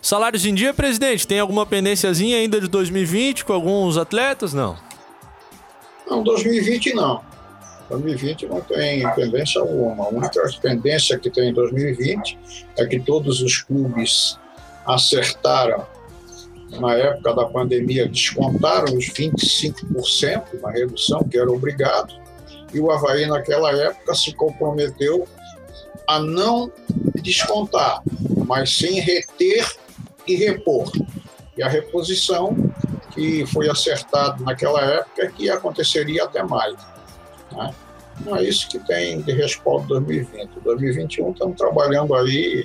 [SPEAKER 2] Salários em dia, presidente, tem alguma pendênciazinha ainda de 2020 com alguns atletas? Não.
[SPEAKER 6] Não, 2020 não. 2020 não tem pendência alguma. A única pendência que tem em 2020 é que todos os clubes acertaram, na época da pandemia, descontaram os 25% na redução, que era obrigado, e o Havaí, naquela época, se comprometeu a não descontar, mas sim reter e repor. E a reposição que foi acertado naquela época que aconteceria até maio. Né? Não é isso que tem de respaldo 2020. 2021 estamos trabalhando aí,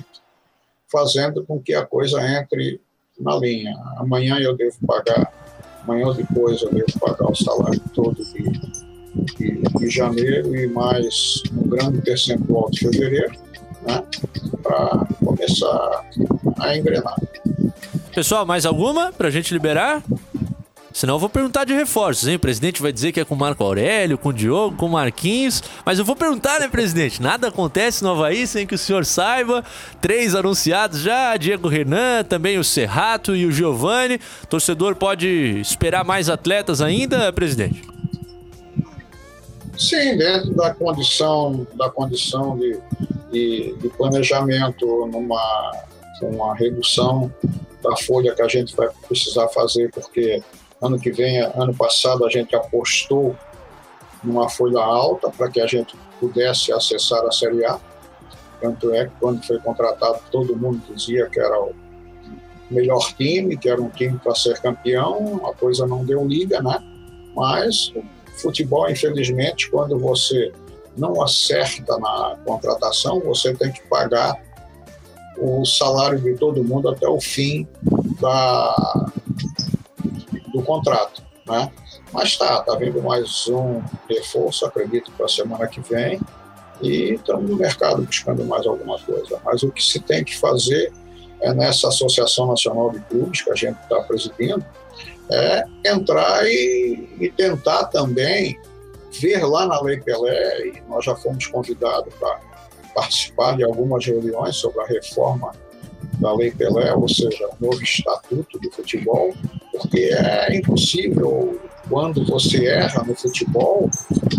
[SPEAKER 6] fazendo com que a coisa entre na linha. Amanhã eu devo pagar, amanhã ou depois eu devo pagar o salário todo de, de, de janeiro e mais um grande percentual de fevereiro, né? para começar a engrenar.
[SPEAKER 2] Pessoal, mais alguma pra gente liberar? Senão eu vou perguntar de reforços, hein? O presidente vai dizer que é com o Marco Aurélio, com o Diogo, com o Marquinhos. Mas eu vou perguntar, né, presidente? Nada acontece no Havaí sem que o senhor saiba. Três anunciados já: Diego Renan, também o Serrato e o Giovani. O torcedor pode esperar mais atletas ainda, presidente?
[SPEAKER 6] Sim, dentro da condição, da condição de, de, de planejamento numa uma redução da folha que a gente vai precisar fazer, porque ano que vem, ano passado, a gente apostou numa folha alta para que a gente pudesse acessar a Série A. Tanto é que quando foi contratado, todo mundo dizia que era o melhor time, que era um time para ser campeão, a coisa não deu liga, né? Mas futebol, infelizmente, quando você não acerta na contratação, você tem que pagar o salário de todo mundo até o fim da, do contrato, né? Mas tá, tá vindo mais um reforço, acredito, para a semana que vem, e estamos no mercado buscando mais alguma coisa. Mas o que se tem que fazer é nessa Associação Nacional de Clubes que a gente está presidindo, é entrar e, e, tentar também ver lá na Lei Pelé, e nós já fomos convidados para participar de algumas reuniões sobre a reforma da Lei Pelé, ou seja, o novo estatuto do futebol, porque é impossível, quando você erra no futebol,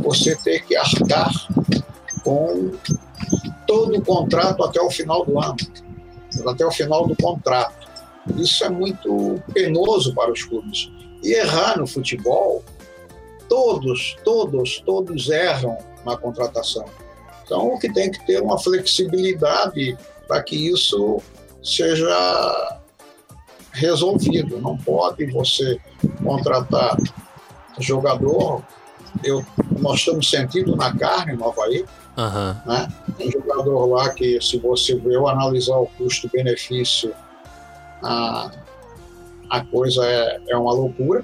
[SPEAKER 6] você ter que arcar com todo o contrato até o final do ano, até o final do contrato. Isso é muito penoso para os clubes. E errar no futebol, todos, todos, todos erram na contratação. Então, o que tem que ter uma flexibilidade para que isso seja resolvido. Não pode você contratar jogador. Eu, nós estamos sentindo na carne no Havaí. Uhum. Né? Tem jogador lá que, se você eu analisar o custo-benefício, a, a coisa é, é uma loucura.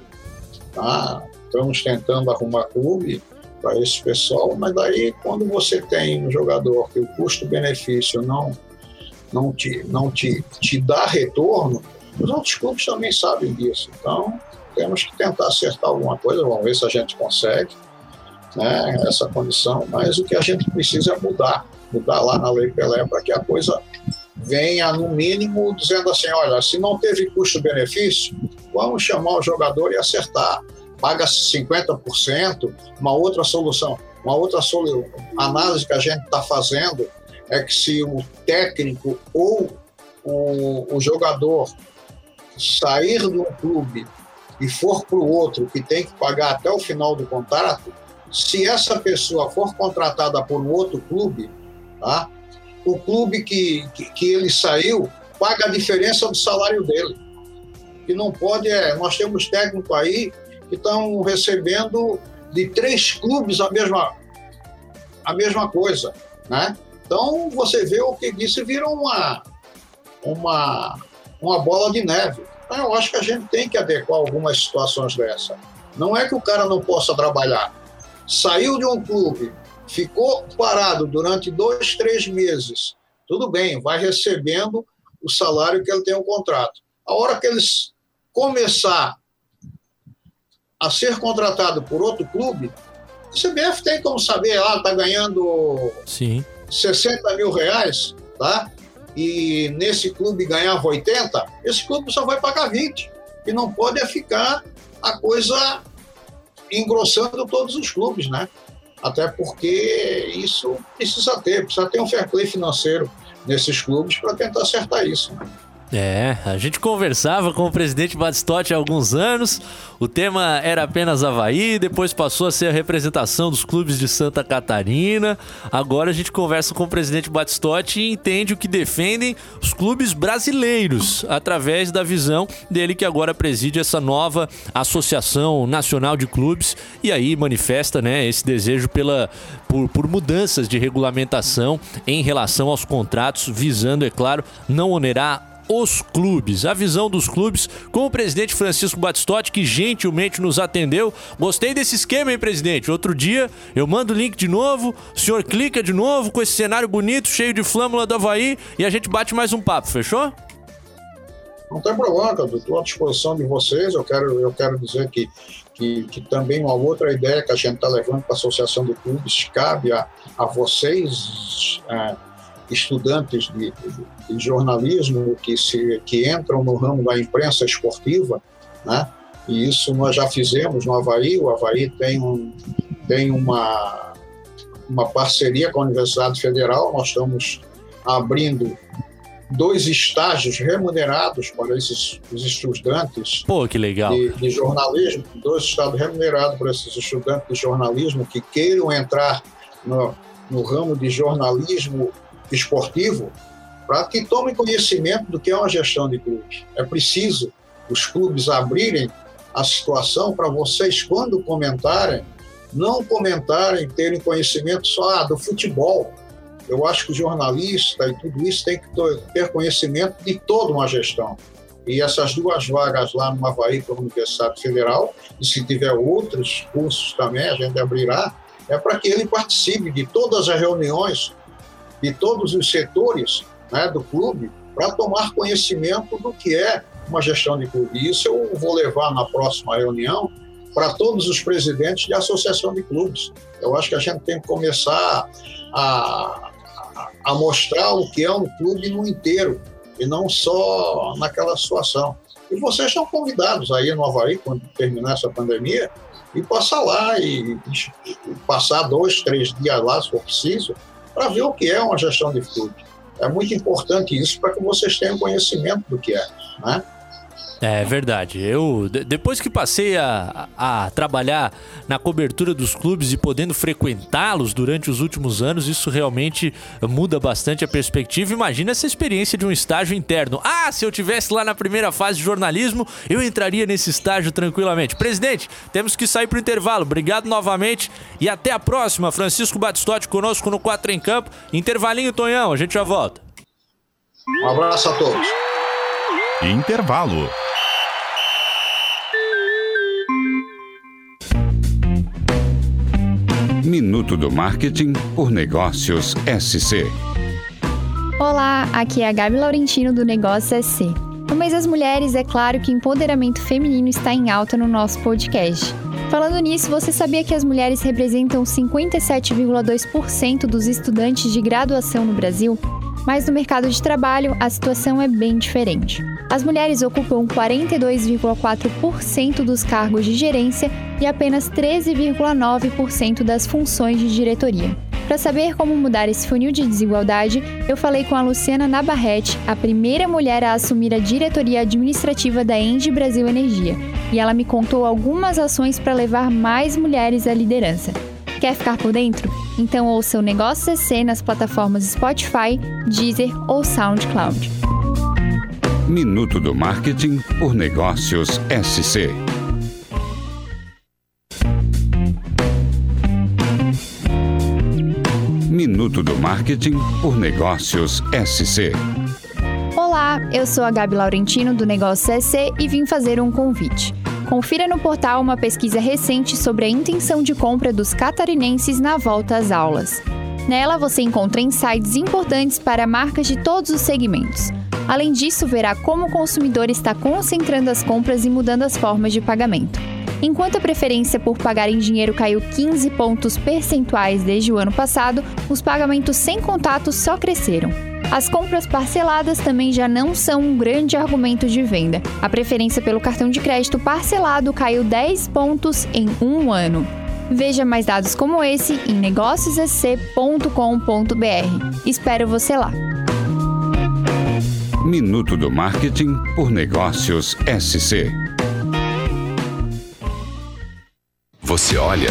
[SPEAKER 6] Tá? Estamos tentando arrumar clube para esse pessoal, mas daí quando você tem um jogador que o custo-benefício não não te não te, te dá retorno, os outros clubes também sabem disso. Então temos que tentar acertar alguma coisa, vamos ver se a gente consegue né, essa condição, mas o que a gente precisa é mudar, mudar lá na Lei Pelé para que a coisa venha no mínimo dizendo assim, olha, se não teve custo-benefício, vamos chamar o jogador e acertar paga 50%. Uma outra solução, uma outra análise que a gente está fazendo é que se o técnico ou o, o jogador sair um clube e for para o outro que tem que pagar até o final do contrato, se essa pessoa for contratada por um outro clube, tá? o clube que, que, que ele saiu paga a diferença do salário dele. Que não pode é. Nós temos técnico aí que estão recebendo de três clubes a mesma, a mesma coisa, né? Então você vê o que disse vira uma, uma, uma bola de neve. Então, eu acho que a gente tem que adequar algumas situações dessa. Não é que o cara não possa trabalhar. Saiu de um clube, ficou parado durante dois, três meses. Tudo bem, vai recebendo o salário que ele tem o contrato. A hora que eles começar a ser contratado por outro clube, o CBF tem como saber, ah, está ganhando
[SPEAKER 2] Sim.
[SPEAKER 6] 60 mil reais, tá? E nesse clube ganhava 80, esse clube só vai pagar 20. E não pode é ficar a coisa engrossando todos os clubes, né? Até porque isso precisa ter, precisa ter um fair play financeiro nesses clubes para tentar acertar isso. Né?
[SPEAKER 2] É, a gente conversava com o presidente Batistotti há alguns anos. O tema era apenas Havaí, depois passou a ser a representação dos clubes de Santa Catarina. Agora a gente conversa com o presidente Batistotti e entende o que defendem os clubes brasileiros, através da visão dele que agora preside essa nova Associação Nacional de Clubes e aí manifesta né, esse desejo pela, por, por mudanças de regulamentação em relação aos contratos, visando, é claro, não onerar os clubes, a visão dos clubes com o presidente Francisco Batistotti, que gentilmente nos atendeu. Gostei desse esquema, hein, presidente? Outro dia eu mando o link de novo, o senhor clica de novo com esse cenário bonito, cheio de flâmula do Havaí e a gente bate mais um papo, fechou?
[SPEAKER 6] Não tem problema. Estou à disposição de vocês. Eu quero, eu quero dizer que, que, que também uma outra ideia que a gente está levando para a Associação de Clubes cabe a, a vocês. É, estudantes de, de, jornalismo que, se, que entram no ramo da imprensa esportiva, né? e isso nós já fizemos no Havaí. O Havaí tem, um, tem uma, uma parceria com a Universidade Federal, nós estamos abrindo dois estágios remunerados para esses os estudantes
[SPEAKER 2] Pô, que legal.
[SPEAKER 6] De, de jornalismo, dois estágios remunerados para esses estudantes de jornalismo que queiram entrar no, no ramo de jornalismo esportivo para que tomem conhecimento do que é uma gestão de clube. É preciso os clubes abrirem a situação para vocês, quando comentarem, não comentarem, terem conhecimento só ah, do futebol. Eu acho que o jornalista e tudo isso tem que ter conhecimento de toda uma gestão. E essas duas vagas lá no Havaí para a Universidade Federal, e se tiver outros cursos também, a gente abrirá, é para que ele participe de todas as reuniões, de todos os setores né, do clube, para tomar conhecimento do que é uma gestão de clube. E isso eu vou levar na próxima reunião para todos os presidentes de associação de clubes. Eu acho que a gente tem que começar a, a mostrar o que é um clube no inteiro e não só naquela situação. E vocês estão convidados aí no Havaí, quando terminar essa pandemia, e passar lá e, e passar dois, três dias lá, se for preciso, para ver o que é uma gestão de clube. É muito importante isso para que vocês tenham conhecimento do que é. Né?
[SPEAKER 2] É verdade. Eu, depois que passei a, a trabalhar na cobertura dos clubes e podendo frequentá-los durante os últimos anos, isso realmente muda bastante a perspectiva. Imagina essa experiência de um estágio interno. Ah, se eu tivesse lá na primeira fase de jornalismo, eu entraria nesse estágio tranquilamente. Presidente, temos que sair para o intervalo. Obrigado novamente e até a próxima. Francisco Batistotti conosco no 4 em Campo. Intervalinho, Tonhão, a gente já volta.
[SPEAKER 6] Um abraço a todos.
[SPEAKER 1] Intervalo.
[SPEAKER 8] Minuto do Marketing por Negócios SC.
[SPEAKER 9] Olá, aqui é a Gabi Laurentino do Negócio SC. No mês das mulheres, é claro que empoderamento feminino está em alta no nosso podcast. Falando nisso, você sabia que as mulheres representam 57,2% dos estudantes de graduação no Brasil? Mas no mercado de trabalho, a situação é bem diferente. As mulheres ocupam 42,4% dos cargos de gerência e apenas 13,9% das funções de diretoria. Para saber como mudar esse funil de desigualdade, eu falei com a Luciana Nabarrete, a primeira mulher a assumir a diretoria administrativa da Engie Brasil Energia, e ela me contou algumas ações para levar mais mulheres à liderança. Quer ficar por dentro? Então ouça o Negócio CC nas plataformas Spotify, Deezer ou SoundCloud.
[SPEAKER 8] Minuto do Marketing por Negócios SC. Minuto do Marketing por Negócios SC.
[SPEAKER 9] Olá, eu sou a Gabi Laurentino do Negócio SC e vim fazer um convite. Confira no portal uma pesquisa recente sobre a intenção de compra dos catarinenses na volta às aulas. Nela você encontra insights importantes para marcas de todos os segmentos. Além disso, verá como o consumidor está concentrando as compras e mudando as formas de pagamento. Enquanto a preferência por pagar em dinheiro caiu 15 pontos percentuais desde o ano passado, os pagamentos sem contato só cresceram. As compras parceladas também já não são um grande argumento de venda. A preferência pelo cartão de crédito parcelado caiu 10 pontos em um ano. Veja mais dados como esse em negóciosec.com.br. Espero você lá.
[SPEAKER 8] Minuto do Marketing por Negócios SC.
[SPEAKER 10] Você olha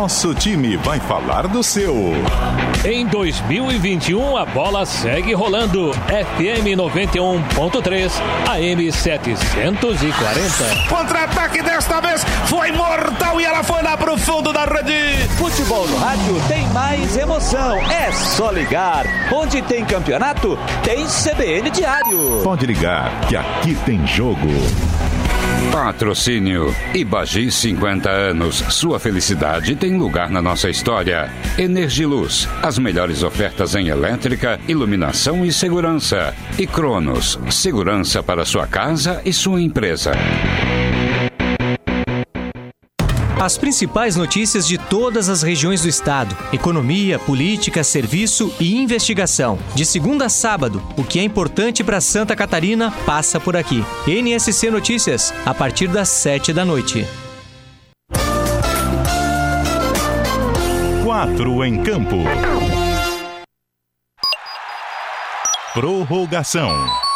[SPEAKER 1] Nosso time vai falar do seu.
[SPEAKER 11] Em 2021, a bola segue rolando. FM 91.3, AM 740.
[SPEAKER 12] Contra-ataque desta vez foi mortal e ela foi lá pro fundo da rede.
[SPEAKER 13] Futebol no rádio tem mais emoção. É só ligar. Onde tem campeonato, tem CBN Diário.
[SPEAKER 1] Pode ligar, que aqui tem jogo.
[SPEAKER 8] Patrocínio Ibagi 50 anos. Sua felicidade tem lugar na nossa história. Energiluz, as melhores ofertas em elétrica, iluminação e segurança. E Cronos, segurança para sua casa e sua empresa.
[SPEAKER 14] As principais notícias de todas as regiões do estado: economia, política, serviço e investigação. De segunda a sábado, o que é importante para Santa Catarina passa por aqui. NSC Notícias, a partir das 7 da noite.
[SPEAKER 1] Quatro em campo. Prorrogação.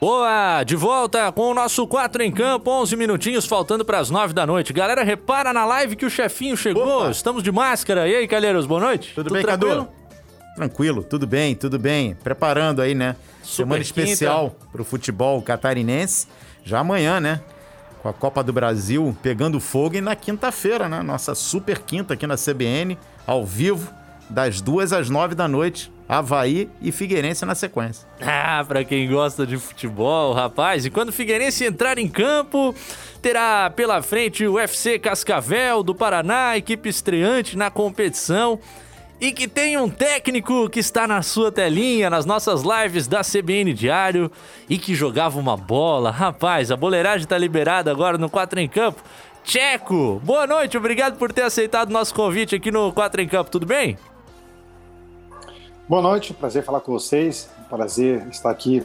[SPEAKER 2] Boa, de volta com o nosso 4 em campo, 11 minutinhos faltando para as 9 da noite. Galera, repara na live que o chefinho chegou, Opa. estamos de máscara. E aí, Calheiros, boa noite?
[SPEAKER 15] Tudo, tudo bem, tranquilo? Cadu? Tranquilo, tudo bem, tudo bem. Preparando aí, né? Super Semana quinta. especial para o futebol catarinense. Já amanhã, né? Com a Copa do Brasil pegando fogo e na quinta-feira, né? Nossa super quinta aqui na CBN, ao vivo, das duas às nove da noite. Havaí e Figueirense na sequência.
[SPEAKER 2] Ah, para quem gosta de futebol, rapaz. E quando o Figueirense entrar em campo, terá pela frente o UFC Cascavel do Paraná, equipe estreante na competição. E que tem um técnico que está na sua telinha, nas nossas lives da CBN Diário, e que jogava uma bola. Rapaz, a boleiragem está liberada agora no 4 em Campo. Tcheco, boa noite, obrigado por ter aceitado nosso convite aqui no 4 em Campo, tudo bem?
[SPEAKER 16] Boa noite, prazer falar com vocês, prazer estar aqui,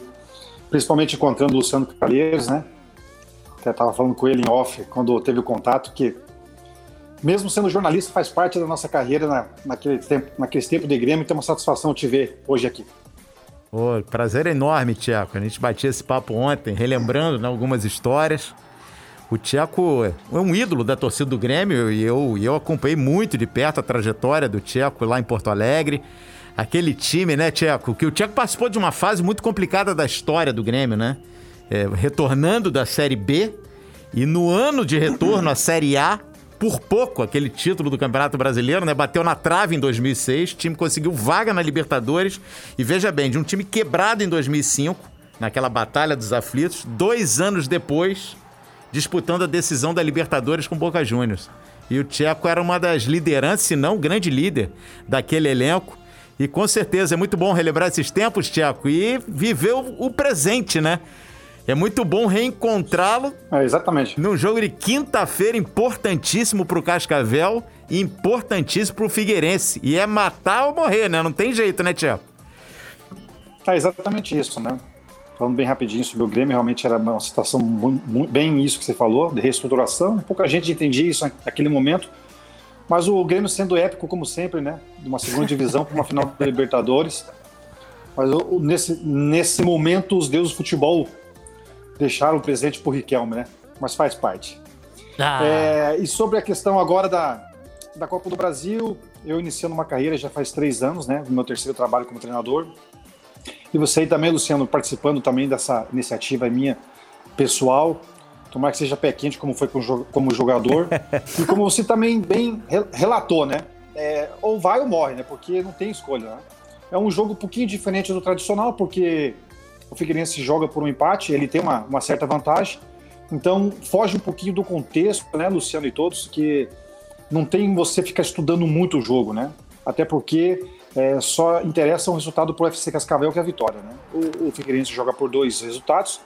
[SPEAKER 16] principalmente encontrando o Luciano Calheiros, né? Até estava falando com ele em off quando teve o contato, que mesmo sendo jornalista, faz parte da nossa carreira na, naquele tempo, naquele tempo de Grêmio, então é uma satisfação te ver hoje aqui.
[SPEAKER 15] Oh, prazer enorme, Tiago. A gente batia esse papo ontem, relembrando né, algumas histórias. O Tcheco é um ídolo da torcida do Grêmio e eu, eu acompanhei muito de perto a trajetória do Tcheco lá em Porto Alegre aquele time, né, Tcheco? Que o Tcheco participou de uma fase muito complicada da história do Grêmio, né? É, retornando da Série B e no ano de retorno à Série A, por pouco, aquele título do Campeonato Brasileiro, né? Bateu na trave em 2006, o time conseguiu vaga na Libertadores e veja bem, de um time quebrado em 2005, naquela batalha dos aflitos, dois anos depois, disputando a decisão da Libertadores com Boca Juniors. E o Tcheco era uma das lideranças, se não o grande líder daquele elenco. E com certeza é muito bom relembrar esses tempos, Tiago, e viver o, o presente, né? É muito bom reencontrá-lo.
[SPEAKER 16] É, exatamente.
[SPEAKER 15] Num jogo de quinta-feira importantíssimo pro Cascavel e importantíssimo pro Figueirense. E é matar ou morrer, né? Não tem jeito, né, Tiago?
[SPEAKER 16] É exatamente isso, né? Falando bem rapidinho sobre o Grêmio, realmente era uma situação muito, muito, bem isso que você falou, de reestruturação. Pouca gente entendia isso naquele momento. Mas o Grêmio sendo épico, como sempre, né? De uma segunda divisão para uma final da Libertadores. Mas nesse, nesse momento, os deuses do futebol deixaram o presente o Riquelme, né? Mas faz parte. Ah. É, e sobre a questão agora da, da Copa do Brasil, eu iniciando uma carreira já faz três anos, né? No meu terceiro trabalho como treinador. E você aí também, Luciano, participando também dessa iniciativa minha pessoal. Tomara que seja pé quente, como foi como jogador. e como você também bem relatou, né? É, ou vai ou morre, né? Porque não tem escolha, né? É um jogo um pouquinho diferente do tradicional, porque o Figueirense joga por um empate, ele tem uma, uma certa vantagem. Então, foge um pouquinho do contexto, né, Luciano e todos, que não tem você ficar estudando muito o jogo, né? Até porque é, só interessa o resultado para o FC Cascavel, que é a vitória, né? O, o Figueirense joga por dois resultados,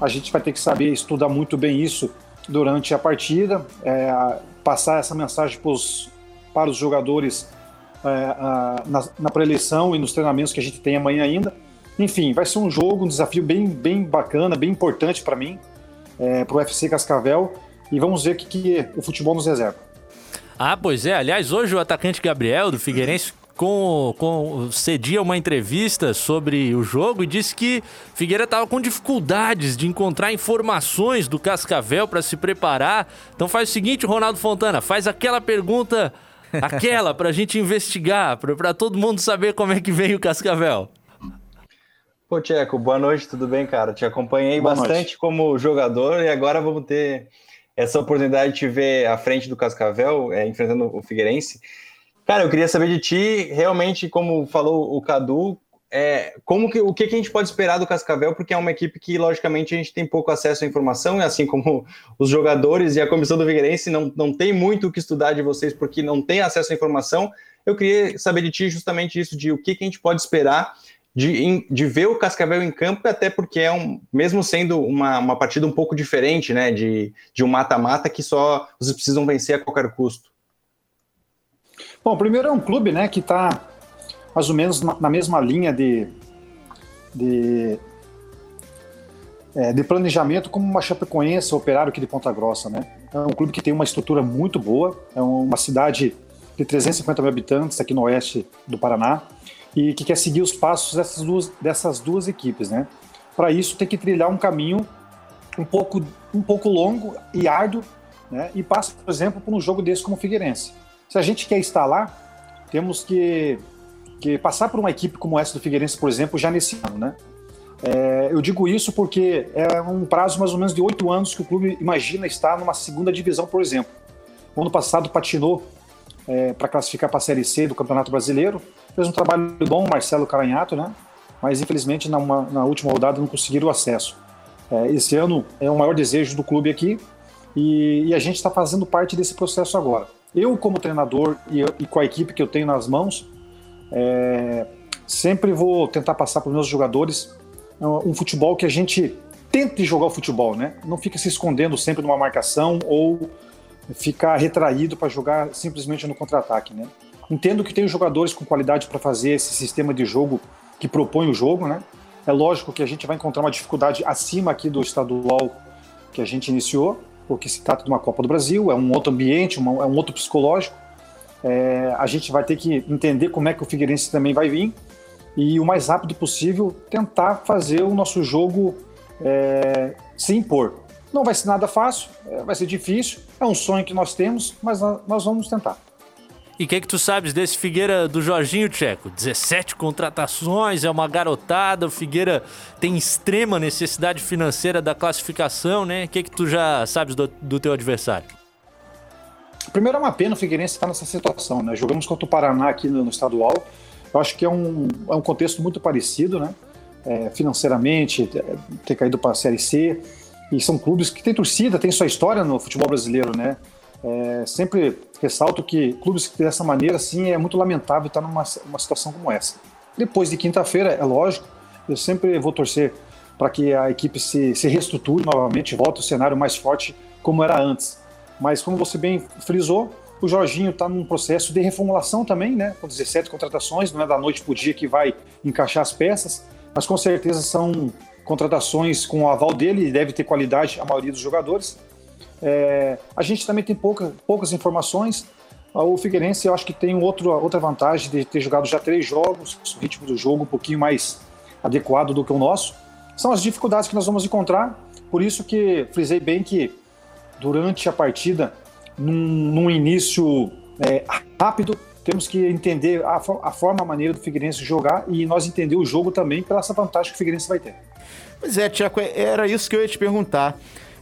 [SPEAKER 16] a gente vai ter que saber estudar muito bem isso durante a partida, é, passar essa mensagem pros, para os jogadores é, a, na, na pré-eleição e nos treinamentos que a gente tem amanhã ainda. Enfim, vai ser um jogo, um desafio bem, bem bacana, bem importante para mim, é, para o UFC Cascavel, e vamos ver o que, que o futebol nos reserva.
[SPEAKER 2] Ah, pois é. Aliás, hoje o atacante Gabriel do Figueirense com, com, cedia uma entrevista sobre o jogo e disse que Figueira estava com dificuldades de encontrar informações do Cascavel para se preparar. Então faz o seguinte, Ronaldo Fontana, faz aquela pergunta, aquela para a gente investigar, para todo mundo saber como é que veio o Cascavel.
[SPEAKER 3] Pô, Tcheco, boa noite, tudo bem, cara? Te acompanhei boa bastante noite. como jogador e agora vamos ter essa oportunidade de te ver à frente do Cascavel, é, enfrentando o Figueirense. Cara, eu queria saber de ti, realmente, como falou o Cadu, é, como que, o que, que a gente pode esperar do Cascavel, porque é uma equipe que, logicamente, a gente tem pouco acesso à informação, assim como os jogadores e a comissão do Figueirense não, não tem muito o que estudar de vocês, porque não tem acesso à informação. Eu queria saber de ti justamente isso, de o que, que a gente pode esperar de, de ver o Cascavel em campo, até porque é um, mesmo sendo uma, uma partida um pouco diferente, né, de, de um mata-mata que só vocês precisam vencer a qualquer custo.
[SPEAKER 16] Bom, primeiro é um clube, né, que está mais ou menos na, mesma linha de, de, é, de planejamento como uma Chapecoense, operário aqui de Ponta Grossa, né? É um clube que tem uma estrutura muito boa, é uma cidade de 350 mil habitantes aqui no oeste do Paraná e que quer seguir os passos dessas duas, dessas duas equipes, né? Para isso tem que trilhar um caminho um pouco, um pouco longo e árduo, né? E passa, por exemplo, por um jogo desse como o Figueirense. Se a gente quer lá, temos que, que passar por uma equipe como essa do Figueirense, por exemplo, já nesse ano, né? É, eu digo isso porque é um prazo mais ou menos de oito anos que o clube imagina estar numa segunda divisão, por exemplo. O ano passado patinou é, para classificar para a Série C do Campeonato Brasileiro. Fez um trabalho bom, Marcelo Caranhato, né? mas infelizmente na, uma, na última rodada não conseguiram o acesso. É, esse ano é o maior desejo do clube aqui e, e a gente está fazendo parte desse processo agora. Eu, como treinador e, e, com a equipe que eu tenho nas mãos, é, sempre vou tentar passar para os meus jogadores um futebol que a gente tente jogar o futebol, né? Não fica se escondendo sempre numa marcação ou ficar retraído para jogar simplesmente no contra-ataque, né? Entendo que tem jogadores com qualidade para fazer esse sistema de jogo que propõe o jogo, né? É lógico que a gente vai encontrar uma dificuldade acima aqui do estadual que a gente iniciou, porque se trata de uma Copa do Brasil, é um outro ambiente, uma, é um outro psicológico. É, a gente vai ter que entender como é que o Figueirense também vai vir e o mais rápido possível tentar fazer o nosso jogo é, se impor. Não vai ser nada fácil, é, vai ser difícil, é um sonho que nós temos, mas nós vamos tentar.
[SPEAKER 2] E o que, é que tu sabes desse Figueira do Jorginho Tcheco? 17 contratações, é uma garotada, o Figueira tem extrema necessidade financeira da classificação, né? O que, é que tu já sabes do, do teu adversário?
[SPEAKER 16] Primeiro é uma pena o Figueirense estar nessa situação, né? Jogamos contra o Paraná aqui no, no estadual, eu acho que é um, é um contexto muito parecido, né? É, financeiramente, ter caído para a Série C, e são clubes que têm torcida, têm sua história no futebol brasileiro, né? É, sempre ressalto que clubes dessa maneira, assim, é muito lamentável estar numa uma situação como essa. Depois de quinta-feira, é lógico, eu sempre vou torcer para que a equipe se, se reestruture novamente, volte ao cenário mais forte como era antes. Mas como você bem frisou, o Jorginho está num processo de reformulação também, né? Com 17 contratações, não é da noite para o dia que vai encaixar as peças, mas com certeza são contratações com o aval dele deve ter qualidade a maioria dos jogadores. É, a gente também tem pouca, poucas informações. O Figueirense, eu acho que tem outro, outra vantagem de ter jogado já três jogos, o ritmo do jogo um pouquinho mais adequado do que o nosso. São as dificuldades que nós vamos encontrar, por isso que frisei bem que durante a partida, num, num início é, rápido, temos que entender a, a, forma, a maneira do Figueirense jogar e nós entender o jogo também pela essa vantagem que o Figueirense vai ter.
[SPEAKER 15] Pois é, Tiago, é, era isso que eu ia te perguntar.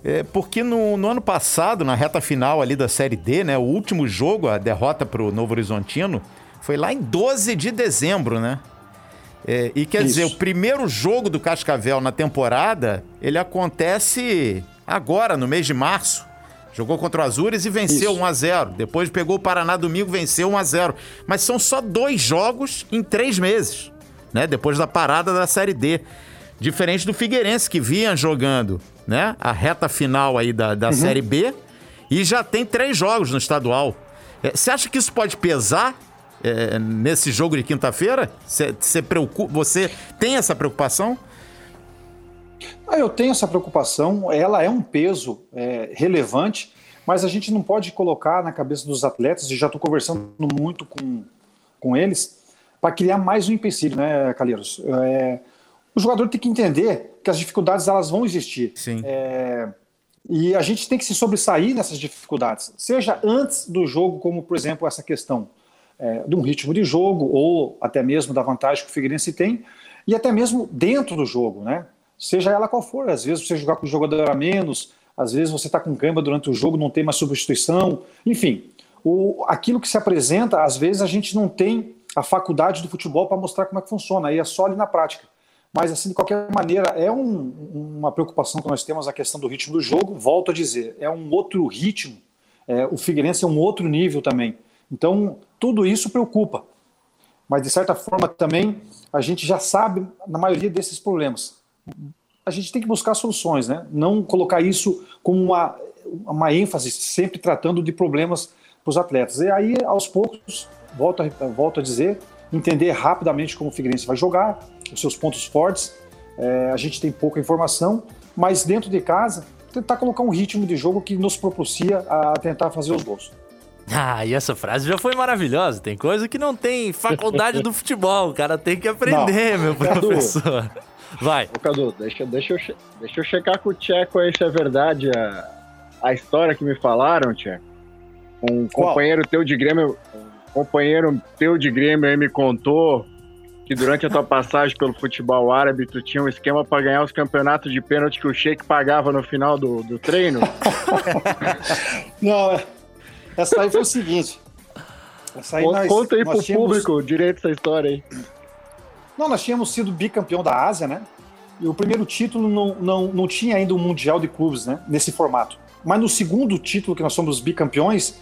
[SPEAKER 15] É, porque no, no, ano passado, na reta final ali da Série D, né, o último jogo, a derrota para o Novo Horizontino, foi lá em 12 de dezembro, né? É, e quer Isso. dizer, o primeiro jogo do Cascavel na temporada, ele acontece agora, no mês de março. Jogou contra o Azures e venceu Isso. 1 a 0 Depois pegou o Paraná domingo, venceu 1 a 0 Mas são só dois jogos em três meses, né? Depois da parada da Série D. Diferente do Figueirense, que vinha jogando né? a reta final aí da, da uhum. Série B e já tem três jogos no estadual. É, você acha que isso pode pesar é, nesse jogo de quinta-feira? Você, preocupa, você tem essa preocupação?
[SPEAKER 16] Ah, eu tenho essa preocupação, ela é um peso é, relevante, mas a gente não pode colocar na cabeça dos atletas, e já estou conversando muito com, com eles, para criar mais um empecilho, né, Calheiros? É, o jogador tem que entender que as dificuldades elas vão existir.
[SPEAKER 15] Sim.
[SPEAKER 16] É, e a gente tem que se sobressair nessas dificuldades, seja antes do jogo, como por exemplo essa questão é, de um ritmo de jogo, ou até mesmo da vantagem que o Figueirense tem, e até mesmo dentro do jogo, né? Seja ela qual for. Às vezes você jogar com o jogador a menos, às vezes você está com cãibra durante o jogo, não tem uma substituição, enfim. O, aquilo que se apresenta, às vezes a gente não tem a faculdade do futebol para mostrar como é que funciona, aí é só ali na prática. Mas, assim, de qualquer maneira, é um, uma preocupação que nós temos a questão do ritmo do jogo. Volto a dizer, é um outro ritmo. É, o Figueirense é um outro nível também. Então, tudo isso preocupa. mas de certa forma também a gente já sabe na maioria desses problemas. A gente tem que buscar soluções, né? Não colocar isso como uma, uma ênfase, sempre tratando de problemas para os atletas. E aí, aos poucos, volto a, volto a dizer, entender rapidamente como o Figueirense vai jogar, os seus pontos fortes. É, a gente tem pouca informação, mas dentro de casa, tentar colocar um ritmo de jogo que nos propicia a tentar fazer os gols.
[SPEAKER 2] Ah, e essa frase já foi maravilhosa. Tem coisa que não tem faculdade do futebol. O cara tem que aprender, não. meu professor. Vai.
[SPEAKER 5] Ô, Cadu, deixa, deixa, eu, deixa eu checar com o Tcheco aí se é verdade a, a história que me falaram, Tcheco. Um Qual? companheiro teu de Grêmio, um companheiro teu de Grêmio aí me contou que durante a tua passagem pelo futebol árabe, tu tinha um esquema para ganhar os campeonatos de pênalti que o Sheik pagava no final do, do treino?
[SPEAKER 16] Não, é essa aí foi o seguinte.
[SPEAKER 5] Essa aí nós, Conta aí nós pro tínhamos... público direito essa história aí.
[SPEAKER 16] Não, nós tínhamos sido bicampeão da Ásia, né? E o primeiro título não, não, não tinha ainda um Mundial de Clubes, né? Nesse formato. Mas no segundo título, que nós somos bicampeões,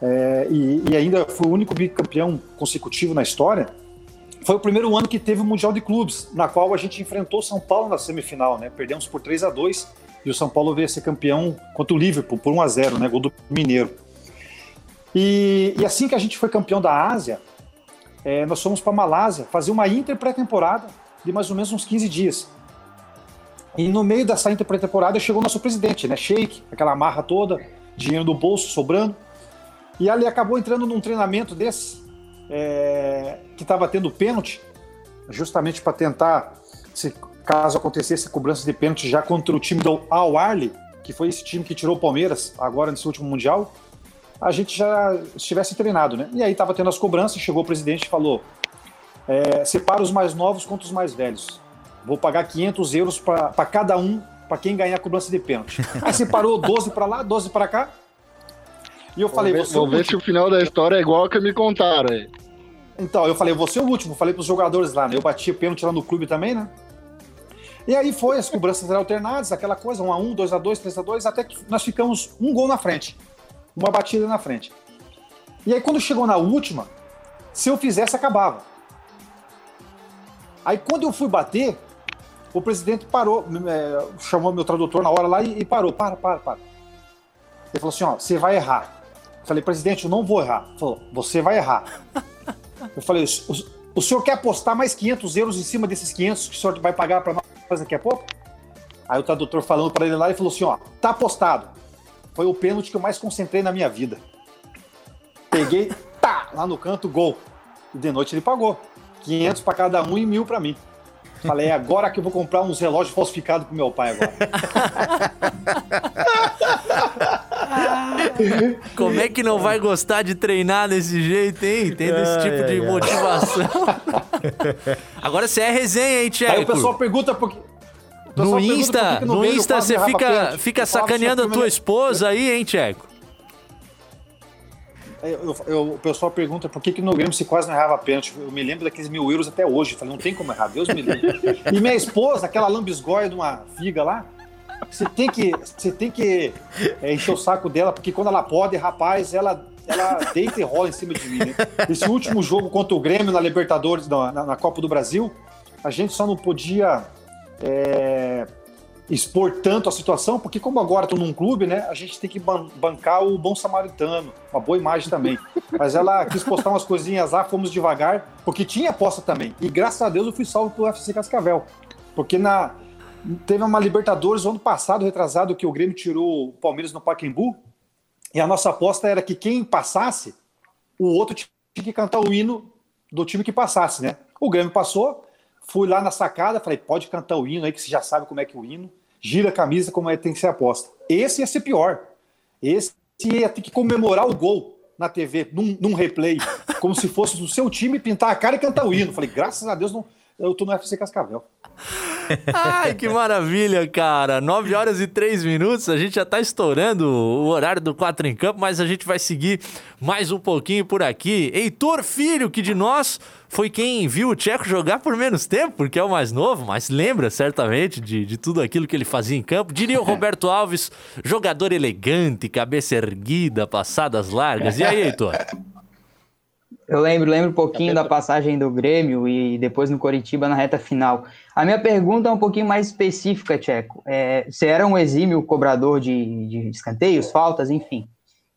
[SPEAKER 16] é, e, e, ainda foi o único bicampeão consecutivo na história, foi o primeiro ano que teve o Mundial de Clubes, na qual a gente enfrentou São Paulo na semifinal, né? Perdemos por 3 a 2 e o São Paulo veio a ser campeão contra o Liverpool por 1 a 0 né? Gol do Mineiro. E, e, assim que a gente foi campeão da Ásia, é, nós fomos para Malásia fazer uma inter pré-temporada de mais ou menos uns 15 dias. E no meio dessa inter pré-temporada chegou o nosso presidente, né? Sheik, aquela marra toda, dinheiro no bolso sobrando. E ali acabou entrando num treinamento desse, é, que estava tendo pênalti, justamente para tentar, se caso acontecesse cobrança de pênalti já contra o time do Al Arli, que foi esse time que tirou o Palmeiras agora nesse último Mundial a gente já estivesse treinado, né? E aí estava tendo as cobranças, chegou o presidente e falou: é, separa os mais novos contra os mais velhos. Vou pagar 500 euros para cada um, para quem ganhar a cobrança de pênalti. Aí separou 12 para lá, 12 para cá. E eu falei:
[SPEAKER 5] Vamos ver, vamos ver se o final da história é igual que me contaram aí.
[SPEAKER 16] Então, eu falei: você é o último. Falei para os jogadores lá, né? Eu bati pênalti lá no clube também, né? E aí foi, as cobranças eram alternadas, aquela coisa, 1 a 1 2 a 2 3 a 2 até que nós ficamos um gol na frente uma batida na frente. E aí, quando chegou na última, se eu fizesse, acabava. Aí, quando eu fui bater, o presidente parou, é, chamou meu tradutor na hora lá e, e, parou. Para, para, para. Ele falou assim: ó, você vai errar. Falei, presidente, eu não vou errar. Falou, você vai errar. eu falei, o, o senhor quer apostar mais 500 euros em cima desses 500 que o senhor vai pagar para nós daqui a pouco? Aí o tradutor falando para ele lá e falou assim: ó, tá apostado foi o pênalti que eu mais concentrei na minha vida. Peguei, tá, lá no canto, gol. E de noite ele pagou. 500 para cada um e mil para mim. Falei, é agora que eu vou comprar uns relógios falsificados pro meu pai agora.
[SPEAKER 2] Como é que não vai gostar de treinar desse jeito, hein? Tendo esse tipo de motivação. Agora você é resenha, hein, Tcheco?
[SPEAKER 16] Aí o pessoal pergunta por que
[SPEAKER 2] no Insta, no, no Insta você fica, fica sacaneando a tua esposa aí, hein, Tcheco?
[SPEAKER 16] Eu, eu, o pessoal pergunta por que, que no Grêmio se quase não errava pênalti. Eu me lembro daqueles mil euros até hoje. Eu falei, não tem como errar, Deus me livre. e minha esposa, aquela lambisgoia de uma figa lá, você tem que, você tem que é, encher o saco dela, porque quando ela pode, rapaz, ela, ela deita e rola em cima de mim. Né? Esse último jogo contra o Grêmio na Libertadores, na, na Copa do Brasil, a gente só não podia é, expor tanto a situação, porque como agora estou num clube, né, a gente tem que bancar o bom samaritano, uma boa imagem também. Mas ela quis postar umas coisinhas lá, fomos devagar, porque tinha aposta também. E graças a Deus eu fui salvo pelo UFC Cascavel. Porque na teve uma Libertadores ano passado, retrasado, que o Grêmio tirou o Palmeiras no Pacaembu, e a nossa aposta era que quem passasse, o outro tinha que cantar o hino do time que passasse, né? O Grêmio passou, Fui lá na sacada, falei, pode cantar o hino aí, que você já sabe como é que é o hino. Gira a camisa como é tem que ser aposta. Esse ia ser pior. Esse ia ter que comemorar o gol na TV, num, num replay, como se fosse do seu time pintar a cara e cantar o hino. Falei, graças a Deus não, eu tô no UFC Cascavel.
[SPEAKER 2] Ai, que maravilha, cara. 9 horas e 3 minutos. A gente já tá estourando o horário do 4 em Campo, mas a gente vai seguir mais um pouquinho por aqui. Heitor Filho, que de nós foi quem viu o Tcheco jogar por menos tempo, porque é o mais novo, mas lembra certamente de, de tudo aquilo que ele fazia em campo. Diria o Roberto Alves, jogador elegante, cabeça erguida, passadas largas. E aí, Heitor?
[SPEAKER 4] Eu lembro, lembro um pouquinho da passagem do Grêmio e depois no Coritiba na reta final. A minha pergunta é um pouquinho mais específica, Tcheco. É, você era um exímio cobrador de, de escanteios, faltas, enfim.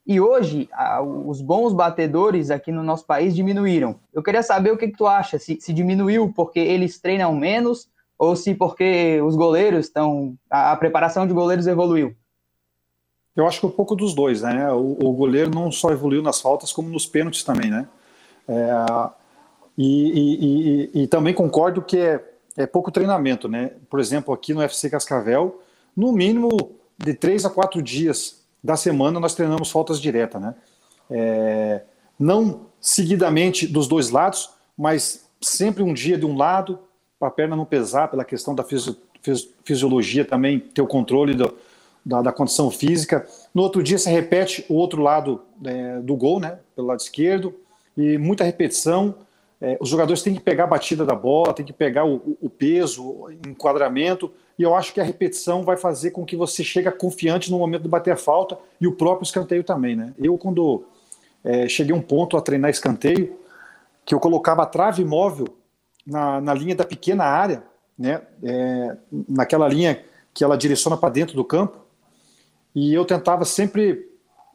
[SPEAKER 4] E hoje, a, os bons batedores aqui no nosso país diminuíram. Eu queria saber o que, que tu acha, se, se diminuiu porque eles treinam menos ou se porque os goleiros estão. A, a, preparação de goleiros evoluiu?
[SPEAKER 16] Eu acho que um pouco dos dois, né? O, o goleiro não só evoluiu nas faltas, como nos pênaltis também, né? É, e, e, e, e, também concordo que é, é, pouco treinamento, né? Por exemplo, aqui no FC Cascavel, no mínimo de três a quatro dias da semana nós treinamos faltas diretas, né? É, não seguidamente dos dois lados, mas sempre um dia de um lado, para a perna não pesar, pela questão da fisi fisiologia também, ter o controle do, da, da, condição física. No outro dia, você repete o outro lado é, do gol, né, pelo lado esquerdo, e muita repetição. É, os jogadores têm que pegar a batida da bola, têm que pegar o, o, peso, o enquadramento, e eu acho que a repetição vai fazer com que você chegue confiante no momento de bater a falta e o próprio escanteio também. Né? Eu, quando é, cheguei a um ponto a treinar escanteio, que eu colocava a trave móvel na, na linha da pequena área, né, é, naquela linha que ela direciona para dentro do campo, e eu tentava sempre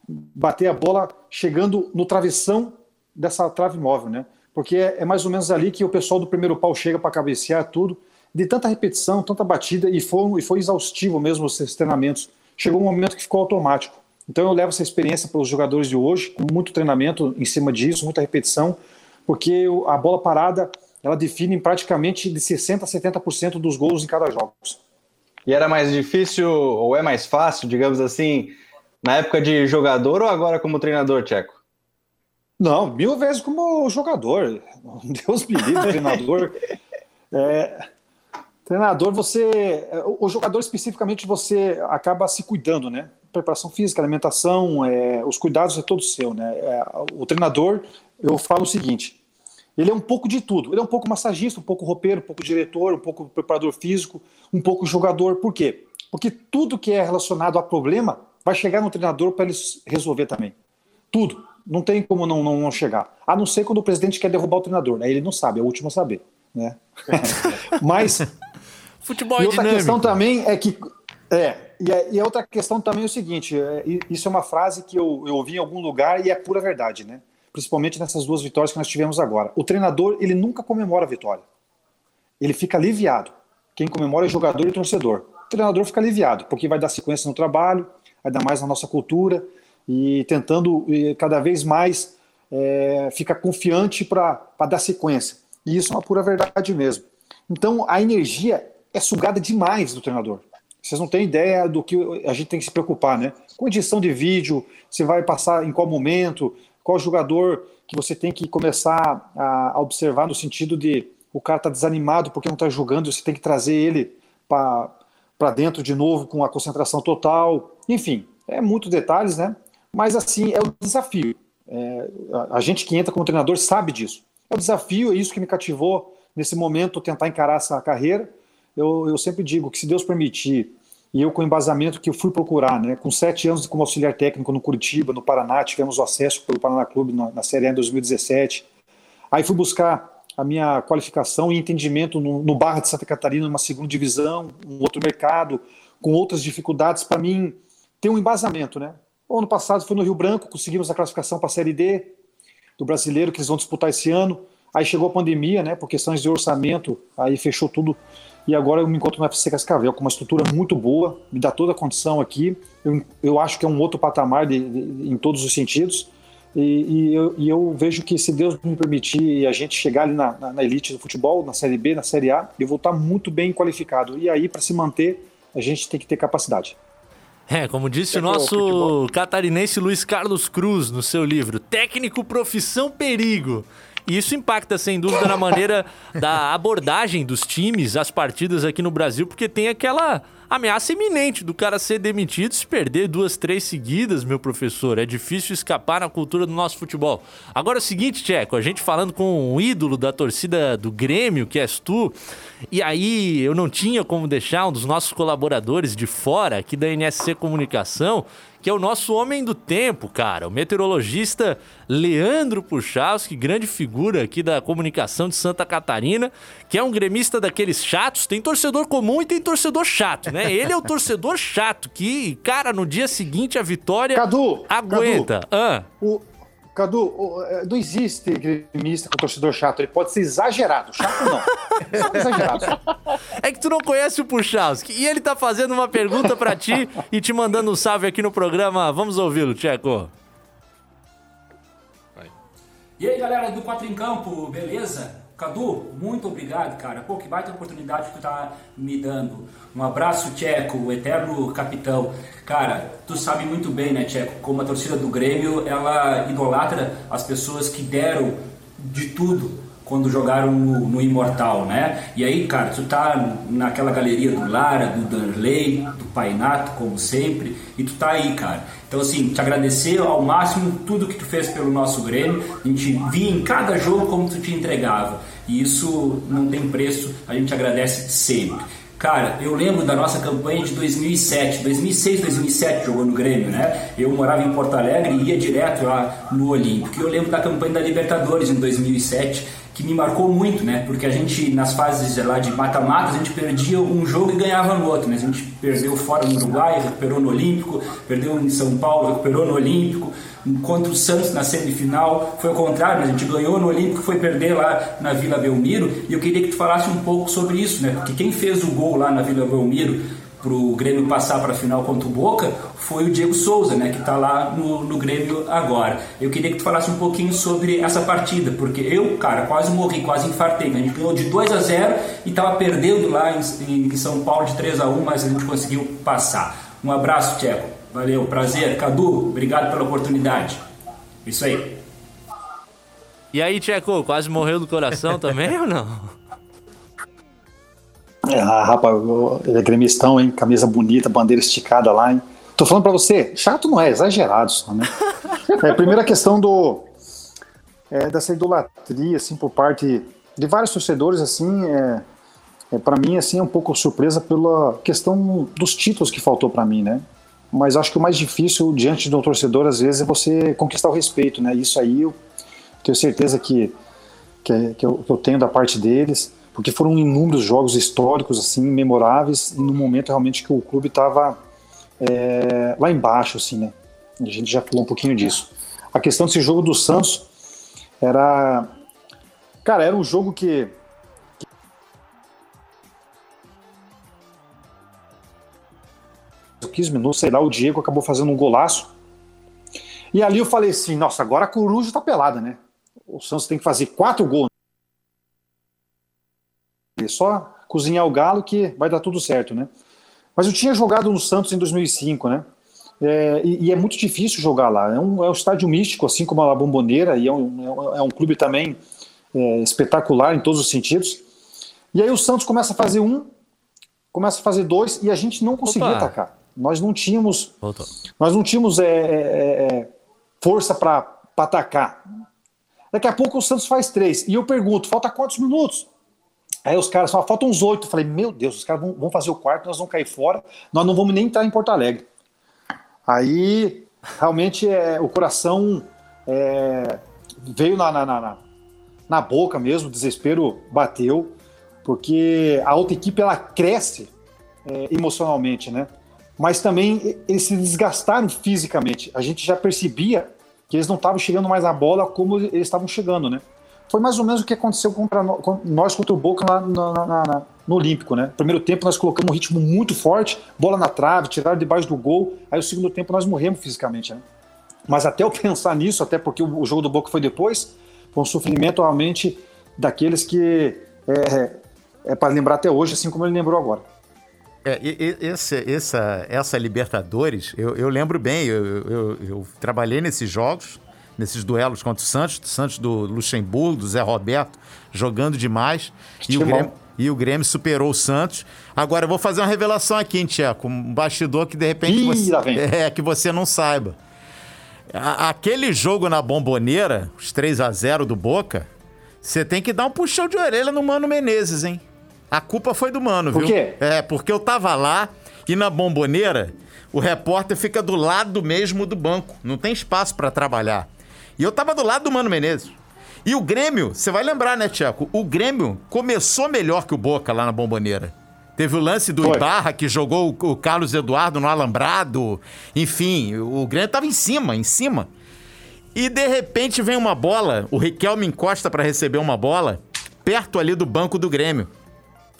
[SPEAKER 16] bater a bola chegando no travessão dessa trave móvel, né? Porque é, é mais ou menos ali que o pessoal do primeiro pau chega para cabecear tudo, de tanta repetição, tanta batida, e foi, e foi exaustivo mesmo os treinamentos. Chegou um momento que ficou automático. Então eu levo essa experiência para os jogadores de hoje, com muito treinamento em cima disso, muita repetição, porque a bola parada ela define praticamente de 60% a 70% dos gols em cada jogo.
[SPEAKER 3] E era mais difícil, ou é mais fácil, digamos assim, na época de jogador ou agora como treinador, Tcheco?
[SPEAKER 16] Não, mil vezes como jogador. Deus me livre, treinador. É, treinador, você. O jogador especificamente você acaba se cuidando, né? Preparação física, alimentação, é, os cuidados é todo seu, né? É, o treinador, eu falo o seguinte: ele é um pouco de tudo. Ele é um pouco massagista, um pouco roupeiro, um pouco diretor, um pouco preparador físico, um pouco jogador. Por quê? Porque tudo que é relacionado a problema vai chegar no treinador para ele resolver também. Tudo. Não tem como não, não, não, chegar. A não ser quando o presidente quer derrubar o treinador. Aí ele não sabe, é o último a saber. Né? Mas.
[SPEAKER 2] Futebol
[SPEAKER 16] e outra
[SPEAKER 2] dinâmico.
[SPEAKER 16] questão também é que. É, e, a, e a outra questão também é o seguinte: é, isso é uma frase que eu, eu ouvi em algum lugar e é pura verdade, né? principalmente nessas duas vitórias que nós tivemos agora. O treinador, ele nunca comemora a vitória. Ele fica aliviado. Quem comemora é jogador e torcedor. O treinador fica aliviado, porque vai dar sequência no trabalho, vai dar mais na nossa cultura e tentando cada vez mais é, ficar confiante para dar sequência. E isso é uma pura verdade mesmo. Então a energia é sugada demais do treinador. Vocês não têm ideia do que a gente tem que se preocupar, né? Com edição de vídeo, você vai passar em qual momento, qual jogador que você tem que começar a observar no sentido de o cara tá desanimado porque não está jogando, você tem que trazer ele para dentro de novo com a concentração total. Enfim, é muitos detalhes, né? Mas assim, é o desafio. É, a gente que entra como treinador sabe disso. É o desafio, é isso que me cativou nesse momento, tentar encarar essa carreira. Eu, eu sempre digo que se Deus permitir e eu com o embasamento que eu fui procurar, né, com sete anos como auxiliar técnico no Curitiba, no Paraná, tivemos o acesso pelo Paraná Clube na, na Série A em 2017. Aí fui buscar a minha qualificação e entendimento no, no Barra de Santa Catarina, numa segunda divisão, um outro mercado, com outras dificuldades para mim ter um embasamento, né? O ano passado fui no Rio Branco, conseguimos a classificação para a Série D do Brasileiro que eles vão disputar esse ano. Aí chegou a pandemia, né? Por questões de orçamento, aí fechou tudo e agora eu me encontro no FC Cascavel com uma estrutura muito boa, me dá toda a condição aqui. Eu, eu acho que é um outro patamar de, de, em todos os sentidos. E, e, eu, e, eu, vejo que se Deus me permitir a gente chegar ali na, na, na, elite do futebol, na Série B, na Série A, eu vou estar muito bem qualificado. E aí, para se manter, a gente tem que ter capacidade.
[SPEAKER 2] É, como disse é o nosso catarinense Luiz Carlos Cruz no seu livro, Técnico Profissão Perigo. E isso impacta, sem dúvida, na maneira da abordagem dos times, as partidas aqui no Brasil, porque tem aquela ameaça iminente do cara ser demitido se perder duas, três seguidas, meu professor. É difícil escapar na cultura do nosso futebol. Agora é o seguinte, Tcheco, a gente falando com um ídolo da torcida do Grêmio, que és tu, e aí eu não tinha como deixar um dos nossos colaboradores de fora aqui da NSC Comunicação, que é o nosso homem do tempo, cara. O meteorologista Leandro Puchalski, grande figura aqui da comunicação de Santa Catarina, que é um gremista daqueles chatos. Tem torcedor comum e tem torcedor chato, né? Ele é o torcedor chato que, cara, no dia seguinte a vitória
[SPEAKER 16] Cadu,
[SPEAKER 2] aguenta.
[SPEAKER 16] Cadu,
[SPEAKER 2] ah.
[SPEAKER 16] o, Cadu, é, não existe gremista com torcedor chato. Ele pode ser exagerado. Chato não. Exagerado.
[SPEAKER 2] É que tu não conhece o Puchalski. E ele tá fazendo uma pergunta para ti e te mandando um salve aqui no programa. Vamos ouvi-lo, Tcheco.
[SPEAKER 17] E aí, galera do Quatro em Campo, beleza? Cadu, muito obrigado, cara. Pô, que baita oportunidade que tu tá me dando. Um abraço, Tcheco, o eterno capitão. Cara, tu sabe muito bem, né, Tcheco, como a torcida do Grêmio, ela idolatra as pessoas que deram de tudo quando jogaram no, no, Imortal, né? E aí, cara, tu tá naquela galeria do Lara, do Danley, do Painato, como sempre, e tu tá aí, cara. Então, assim, te agradecer ao máximo tudo que tu fez pelo nosso Grêmio. A gente via em cada jogo como tu te entregava. E isso não tem preço, a gente agradece sempre. Cara, eu lembro da nossa campanha de 2007, 2006, 2007 jogou no Grêmio, né? Eu morava em Porto Alegre e ia direto lá no Olímpico. E eu lembro da campanha da Libertadores em 2007, que me marcou muito, né? Porque a gente, nas fases lá de mata-mata, a gente perdia um jogo e ganhava no outro, né? A gente perdeu fora no Uruguai, recuperou no Olímpico, perdeu em São Paulo, recuperou no Olímpico. Contra o Santos na semifinal, foi o contrário, a gente ganhou no Olímpico, foi perder lá na Vila Belmiro. E eu queria que tu falasse um pouco sobre isso, né? Porque quem fez o gol lá na Vila Belmiro para o Grêmio passar para a final contra o Boca foi o Diego Souza, né, que está lá no, no Grêmio agora. Eu queria que tu falasse um pouquinho sobre essa partida, porque eu, cara, quase morri, quase infartei. A gente ganhou de 2 a 0 e estava perdendo lá em, em, São Paulo de 3 a 1 mas a gente conseguiu passar. Um abraço, Tcheco. Valeu, prazer. Cadu, obrigado pela oportunidade. Isso aí.
[SPEAKER 2] E aí, Tcheco, quase morreu do coração também ou não?
[SPEAKER 16] É, ah, rapaz, ele é gremistão, hein? Camisa bonita, bandeira esticada lá, hein? Tô falando pra você, chato não é, exagerado só, né? é, primeira questão do. É, dessa idolatria, assim, por parte de vários torcedores, assim, é, é para mim, assim, é um pouco surpresa pela questão dos títulos que faltou para mim, né? Mas acho que o mais difícil diante de um torcedor, às vezes, é você conquistar o respeito, né? Isso aí eu tenho certeza que, que, é, que, eu, que eu tenho da parte deles porque foram inúmeros jogos históricos assim memoráveis no momento realmente que o clube estava é, lá embaixo assim né a gente já falou um pouquinho disso a questão desse jogo do Santos era cara era um jogo que, que 15 minutos, sei lá, o Diego acabou fazendo um golaço. E ali eu falei assim, nossa, agora a coruja tá pelada, né? O Santos tem que fazer quatro gols só cozinhar o galo que vai dar tudo certo, né? Mas eu tinha jogado no Santos em 2005, né? É, e, e, é muito difícil jogar lá. É um, é um estádio místico, assim como a Bomboneira, e é um, é um clube também é, espetacular em todos os sentidos. E aí o Santos começa a fazer um, começa a fazer dois, e a gente não conseguia Opa. atacar. Nós não tínhamos, Voltou. nós não tínhamos é, é, é força para atacar. Daqui a pouco o Santos faz três. E eu pergunto, falta quantos minutos? Aí os caras só faltam uns oito. Falei, meu Deus, os caras vão, vão, fazer o quarto, nós vamos cair fora, nós não vamos nem entrar em Porto Alegre. Aí realmente é, o coração é, veio na, na, na, na, boca mesmo, o desespero bateu, porque a outra equipe ela cresce é, emocionalmente, né? Mas também eles se desgastaram fisicamente. A gente já percebia que eles não estavam chegando mais a bola como eles estavam chegando, né? Foi mais ou menos o que aconteceu contra nós contra o Boca lá no, na, na, no Olímpico, né? Primeiro tempo nós colocamos um ritmo muito forte, bola na trave, tiraram debaixo do gol. Aí o segundo tempo nós morremos fisicamente, né? Mas até eu pensar nisso, até porque o, jogo do Boca foi depois, foi um sofrimento realmente daqueles que é, é para lembrar até hoje, assim como ele lembrou agora.
[SPEAKER 15] É, esse, essa, essa Libertadores, eu, eu lembro bem, eu, eu, eu trabalhei nesses jogos, nesses duelos contra o Santos, Santos do Luxemburgo, do Zé Roberto, jogando demais. E o, Grêmio, e o Grêmio superou o Santos. Agora, eu vou fazer uma revelação aqui, hein, Tcheco? Um bastidor que de repente
[SPEAKER 16] Ih,
[SPEAKER 15] você, é, que você não saiba. A, aquele jogo na bomboneira, os 3 a 0 do Boca, você tem que dar um puxão de orelha no Mano Menezes, hein? A culpa foi do Mano,
[SPEAKER 16] Por
[SPEAKER 15] viu?
[SPEAKER 16] Por quê?
[SPEAKER 15] É, porque eu tava lá e na bomboneira o repórter fica do lado mesmo do banco. Não tem espaço para trabalhar. E eu tava do lado do Mano Menezes. E o Grêmio, você vai lembrar, né, Tcheco? O Grêmio começou melhor que o Boca lá na Bomboneira. Teve o lance do
[SPEAKER 16] Foi.
[SPEAKER 15] Ibarra, que jogou o o Carlos Eduardo no alambrado. Enfim, o Grêmio tava em cima, em cima. E de repente vem uma bola, o Riquelme encosta para receber uma bola, perto ali do banco do Grêmio.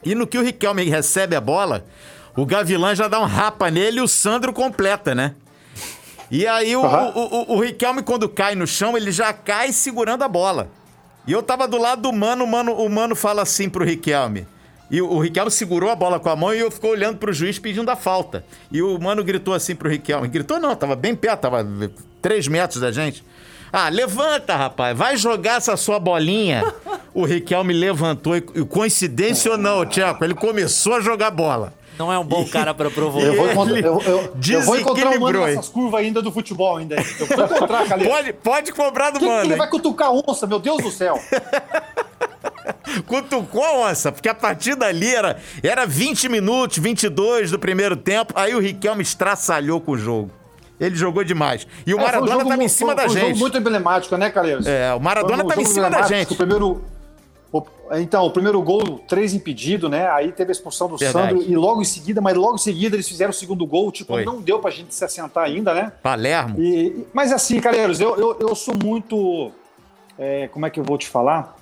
[SPEAKER 15] E no que o Riquelme recebe a bola, o Gavilã já dá um rapa nele e o Sandro completa, né? E aí o,
[SPEAKER 16] Aham.
[SPEAKER 15] o, o, o Riquelme, quando cai no chão, ele já cai segurando a bola. E eu tava do lado do mano, o mano, o mano fala assim pro Riquelme. E o, o Riquelme segurou a bola com a mão e eu ficou olhando pro juiz pedindo a falta. E o mano gritou assim pro Riquelme. Gritou não, tava bem perto, tava três metros da gente. Ah, levanta, rapaz, vai jogar essa sua bolinha. O Riquelme levantou e, coincidência ou não, Tiago, ele começou a jogar bola.
[SPEAKER 2] Não é um bom cara pra provocar.
[SPEAKER 16] Eu vou, encontrar, eu, eu- eu vou encontrar o mano nessas curvas ainda do futebol ainda. Eu vou encontrar, Calil.
[SPEAKER 15] Pode, pode cobrar do
[SPEAKER 16] que
[SPEAKER 15] mano.
[SPEAKER 16] ele
[SPEAKER 15] hein?
[SPEAKER 16] vai cutucar a onça, meu Deus do céu?
[SPEAKER 15] Cutucou a onça, porque a partida ali era, era 20 minutos, 22 do primeiro tempo, aí o Riquelme estraçalhou com o jogo. Ele jogou demais. E o
[SPEAKER 16] É, um
[SPEAKER 15] Maradona tava em cima
[SPEAKER 16] foi-
[SPEAKER 15] da
[SPEAKER 16] foi um jogo
[SPEAKER 15] gente.
[SPEAKER 16] muito emblemático, né, Calheiros?
[SPEAKER 15] É, o Maradona
[SPEAKER 16] Foi um
[SPEAKER 15] tava em cima da gente.
[SPEAKER 16] O primeiro, então, o primeiro gol, três impedido, né? Aí teve a expulsão do
[SPEAKER 15] Verdade.
[SPEAKER 16] Sandro e logo em seguida, mas logo em seguida eles fizeram o segundo gol. Tipo,
[SPEAKER 15] Foi.
[SPEAKER 16] não deu pra gente se assentar ainda, né?
[SPEAKER 15] Palermo.
[SPEAKER 16] E- mas assim, Calheiros, eu, eu, eu sou muito. é, como é que eu vou te falar?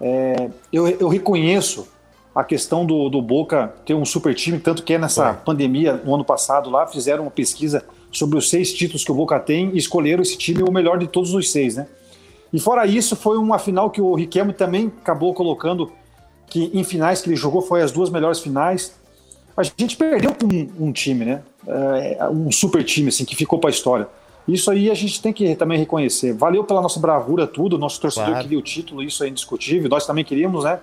[SPEAKER 16] É, eu, eu reconheço a questão do, do Boca ter um super time, tanto que é nessa pandemia, no ano passado lá, fizeram uma pesquisa sobre os seis títulos que o Boca tem e escolheram esse time o melhor de todos os seis, né? E fora isso, foi uma final que o Riquelme também acabou colocando que em finais que ele jogou foi as duas melhores finais. A gente perdeu com um, um time, né? É, um super time, assim, que ficou para a história. Isso aí a gente tem que também reconhecer. Valeu pela nossa bravura, tudo. Nosso torcedor
[SPEAKER 15] Claro.
[SPEAKER 16] queria o título, isso é indiscutível. Nós também queríamos, né?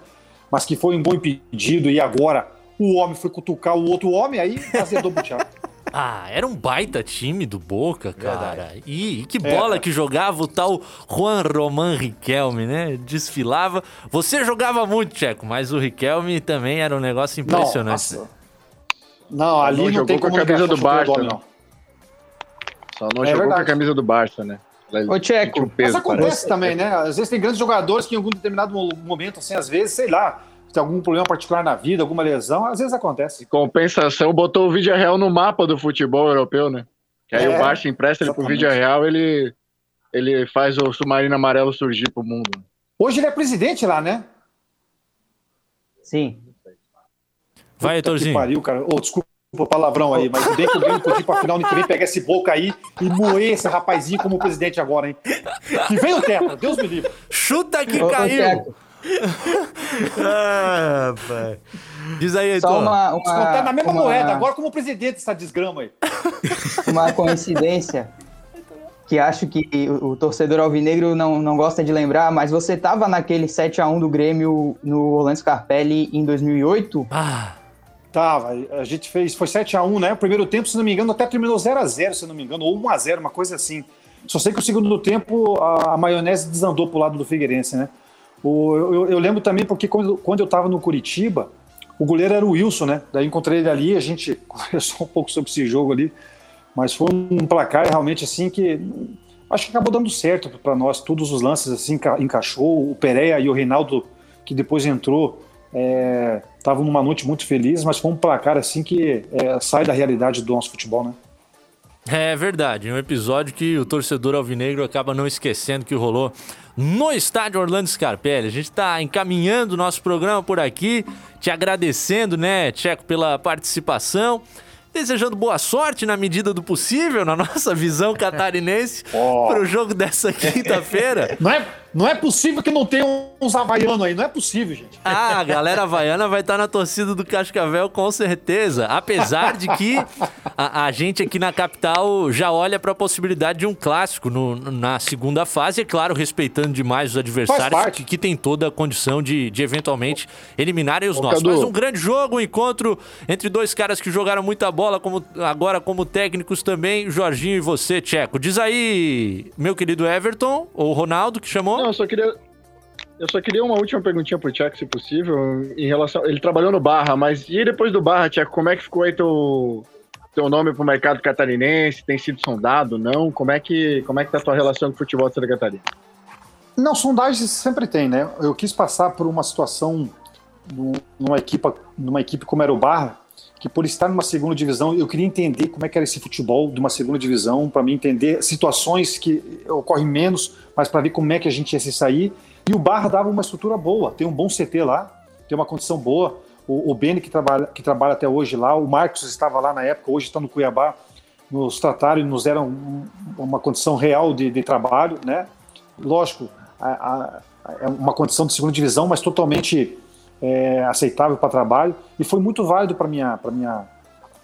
[SPEAKER 16] Mas que foi um bom impedido e agora o homem foi cutucar o outro homem, aí azedou Thiago.
[SPEAKER 2] Ah, era um baita time do Boca, cara. E, e que
[SPEAKER 16] É.
[SPEAKER 2] bola que jogava o tal Juan Roman Riquelme, né? Desfilava. Você jogava muito, Tcheco, mas o Riquelme também era um negócio impressionante.
[SPEAKER 16] Não, Não, ali
[SPEAKER 5] não
[SPEAKER 16] não,
[SPEAKER 5] jogou
[SPEAKER 16] tem
[SPEAKER 5] com a
[SPEAKER 16] como
[SPEAKER 5] camisa do Barça,
[SPEAKER 16] homem,
[SPEAKER 5] não. Só não
[SPEAKER 16] É
[SPEAKER 5] jogou com a
[SPEAKER 16] verdade.
[SPEAKER 5] camisa do Barça, né? Ela-
[SPEAKER 4] Ô, Tcheco,
[SPEAKER 5] o peso,
[SPEAKER 16] Mas acontece
[SPEAKER 5] parece.
[SPEAKER 16] também, né? Às vezes tem grandes jogadores que em algum determinado mo- momento, assim, às vezes, sei lá, tem algum problema particular na vida, alguma lesão, às vezes acontece.
[SPEAKER 5] Compensação, botou o Vídeo Real no mapa do futebol europeu, né? Que aí
[SPEAKER 16] É,
[SPEAKER 5] o Barça empresta ele pro. Vídeo Real, ele, ele faz o submarino amarelo surgir pro mundo.
[SPEAKER 16] Hoje ele é presidente lá, né?
[SPEAKER 4] Sim.
[SPEAKER 2] Vai, Heitorzinho.
[SPEAKER 16] pariu, cara. Ô, desculpa o palavrão aí, mas bem que o Grêmio podia ir pra final ano que vem pegar esse boca aí e moer esse rapazinho como presidente agora, hein? Que vem o teto, Deus me livre.
[SPEAKER 2] Chuta que
[SPEAKER 4] Ô, ô,
[SPEAKER 2] caiu!
[SPEAKER 4] Tcheco,
[SPEAKER 15] Ah, rapaz.
[SPEAKER 2] Diz aí, Heitor.
[SPEAKER 4] Só uma,
[SPEAKER 16] Descontar na mesma
[SPEAKER 4] uma,
[SPEAKER 16] moeda, agora como presidente essa desgrama aí.
[SPEAKER 4] uma coincidência que acho que o, o torcedor alvinegro não, não gosta de lembrar, mas você tava naquele 7 a 1 do Grêmio no Orlando Scarpelli em 2008?
[SPEAKER 2] Ah,
[SPEAKER 16] Tava, a gente fez, foi 7x1, né? O primeiro tempo, se não me engano, até terminou 0x0, se não me engano, ou 1x0, uma coisa assim. Só sei que o segundo tempo a, a maionese desandou pro lado do Figueirense, né? O, eu, eu lembro também porque quando, quando eu tava no Curitiba, o goleiro era o Wilson, né? Daí encontrei ele ali, a gente conversou um pouco sobre esse jogo ali, mas foi um placar realmente assim que acho que acabou dando certo para nós, todos os lances assim enca- encaixou, o Pereira e o Reinaldo que depois entrou estavam numa noite muito feliz, mas foi um placar assim que é, sai da realidade do nosso futebol, né?
[SPEAKER 2] É verdade, um episódio que o torcedor alvinegro acaba não esquecendo que rolou no estádio Orlando Scarpelli. A gente está encaminhando o nosso programa por aqui, te agradecendo, né, Tcheco, pela participação. Desejando boa sorte na medida do possível, na nossa visão catarinense, para o jogo dessa quinta-feira.
[SPEAKER 16] Não é, não é possível que não tenha uns havaianos aí, não é possível, gente.
[SPEAKER 2] Ah, a galera havaiana vai estar na torcida do Cascavel com certeza. Apesar de que a, a gente aqui na capital já olha para a possibilidade de um clássico no- na segunda fase, é claro, respeitando demais os adversários que, que tem toda a condição de, de eventualmente eliminarem os
[SPEAKER 5] Ô,
[SPEAKER 2] nossos.
[SPEAKER 5] Cadu.
[SPEAKER 2] Mas um grande jogo, um encontro entre dois caras que jogaram muita bola, como agora como técnicos também, Jorginho e você, Tcheco. Diz aí, meu querido Everton, ou Ronaldo, que chamou.
[SPEAKER 5] Não, eu só queria. Eu só queria uma última perguntinha pro Tcheco, se possível, em relação. Ele trabalhou no Barra, mas e depois do Barra, Tcheco, como é que ficou aí teu, teu nome para o mercado catarinense? Tem sido sondado? Não? Como é que como é que tá a tua relação com o futebol de Santa Catarina?
[SPEAKER 16] Não, sondagens sempre tem, né? Eu quis passar por uma situação numa equipe, numa equipe como era o Barra, que por estar numa segunda divisão, eu queria entender como é que era esse futebol de uma segunda divisão, para mim entender situações que ocorrem menos, mas para ver como é que a gente ia se sair. E o Barra dava uma estrutura boa, tem um bom CT lá, tem uma condição boa. O, o Beni, que trabalha, que trabalha até hoje lá, o Marcos estava lá na época, hoje está no Cuiabá, nos trataram e nos deram uma condição real de, de trabalho, né? Lógico, é uma condição de segunda divisão, mas totalmente é, aceitável para trabalho e foi muito válido para minha para minha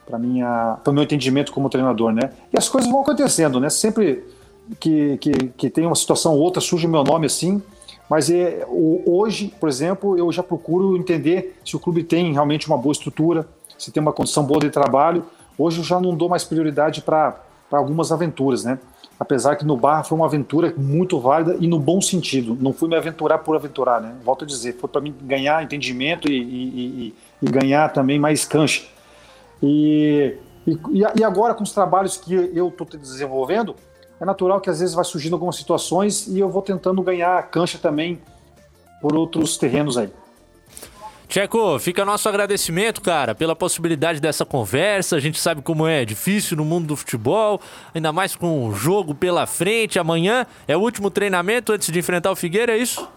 [SPEAKER 16] para minha para meu entendimento como treinador, né? E as coisas vão acontecendo, né? Sempre que, que, que tem uma situação ou outra surge o meu nome assim, mas é, hoje, por exemplo, eu já procuro entender se o clube tem realmente uma boa estrutura, se tem uma condição boa de trabalho. Hoje eu já não dou mais prioridade para algumas aventuras, né? apesar que no Barra foi uma aventura muito válida e no bom sentido. Não fui me aventurar por aventurar, né? Volto a dizer, foi para mim ganhar entendimento e, e, e, e, ganhar também mais cancha. E, e, agora com os trabalhos que eu estou desenvolvendo, é natural que às vezes vai surgindo algumas situações e eu vou tentando ganhar cancha também por outros terrenos aí.
[SPEAKER 2] Tcheco, fica nosso agradecimento, cara, pela possibilidade dessa conversa. A gente sabe como é difícil no mundo do futebol, ainda mais com o jogo pela frente. Amanhã é o último treinamento antes de enfrentar o Figueira, é isso?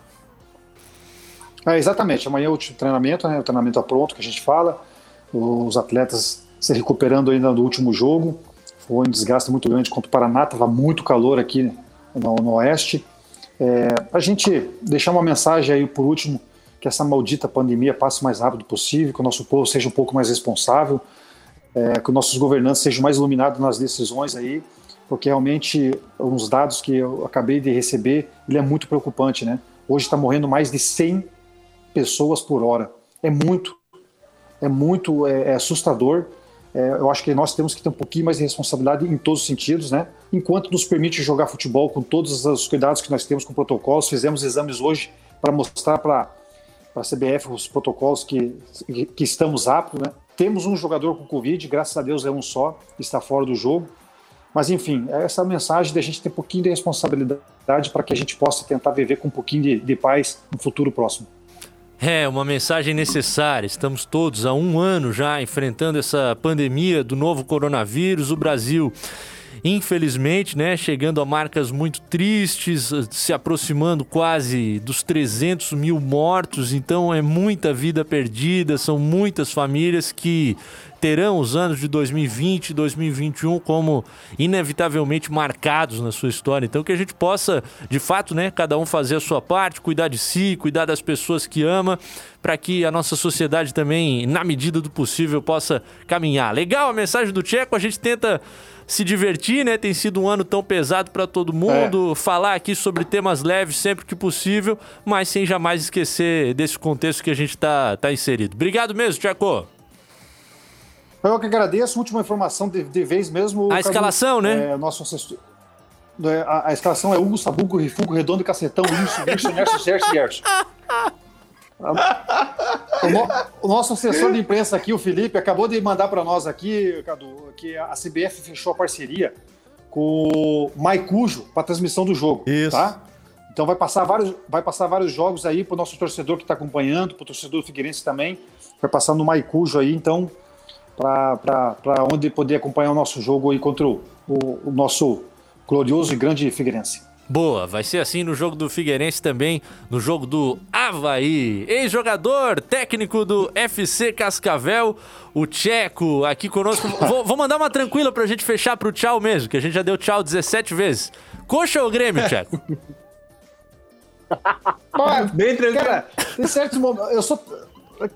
[SPEAKER 16] É, exatamente. Amanhã é o último treinamento, né? O treinamento é pronto que a gente fala. Os atletas se recuperando ainda do último jogo. Foi um desgaste muito grande contra o Paraná, estava muito calor aqui no, no Oeste. É, a gente deixar uma mensagem aí por último que essa maldita pandemia passe o mais rápido possível, que o nosso povo seja um pouco mais responsável, é, que os nossos governantes sejam mais iluminados nas decisões aí, porque realmente uns dados que eu acabei de receber, ele é muito preocupante, né? Hoje está morrendo mais de 100 pessoas por hora. É muito, é muito é, é assustador. É, eu acho que nós temos que ter um pouquinho mais de responsabilidade em todos os sentidos, né? Enquanto nos permite jogar futebol com todos os cuidados que nós temos com protocolos, fizemos exames hoje para mostrar para a CBF os protocolos que, que estamos aptos, né? Temos um jogador com Covid, graças a Deus é um só, está fora do jogo. Mas enfim, essa mensagem de a gente ter um pouquinho de responsabilidade para que a gente possa tentar viver com um pouquinho de, de paz no futuro próximo.
[SPEAKER 2] É, uma mensagem necessária. Estamos todos há um ano já enfrentando essa pandemia do novo coronavírus. O Brasil infelizmente, né, chegando a marcas muito tristes, se aproximando quase dos 300 mil mortos, então é muita vida perdida, são muitas famílias que terão os anos de 2020 e 2021 como inevitavelmente marcados na sua história. Então que a gente possa, de fato, né, cada um fazer a sua parte, cuidar de si, cuidar das pessoas que ama, para que a nossa sociedade também, na medida do possível, possa caminhar. Legal a mensagem do Tcheco, a gente tenta se divertir, né? Tem sido um ano tão pesado para todo mundo. É. Falar aqui sobre temas leves sempre que possível, mas sem jamais esquecer desse contexto que a gente tá, tá inserido. Obrigado mesmo, Tcheco.
[SPEAKER 16] Eu que agradeço. Última informação de, de vez mesmo.
[SPEAKER 2] A escalação, né?
[SPEAKER 16] É, nosso assessor. É, a, a, escalação é Hugo, Sabuco, Rifugo, Redondo, Cacetão, Wilson, Wilson, Nerso, Gerson e Gerson. O, no, o, nosso assessor de imprensa aqui, o Felipe, acabou de mandar para nós aqui, Cadu, que a CBF fechou a parceria com o Maicujo para transmissão do jogo. Isso. Tá? Então vai passar vários, vai passar vários jogos aí para o nosso torcedor que está acompanhando, para o torcedor do Figueirense também. Vai passar no Maicujo aí, então, para onde poder acompanhar o nosso jogo aí contra o, o, o nosso glorioso e grande Figueirense.
[SPEAKER 2] Boa, vai ser assim no jogo do Figueirense também, no jogo do Havaí. Ex-jogador, técnico do FC Cascavel, o Tcheco, aqui conosco. vou, vou, mandar uma tranquila pra gente fechar pro tchau mesmo, que a gente já deu tchau 17 vezes. Coxa ou Grêmio, Tcheco?
[SPEAKER 16] Bem tranquilo. Cara, tem certos momentos. Eu sou.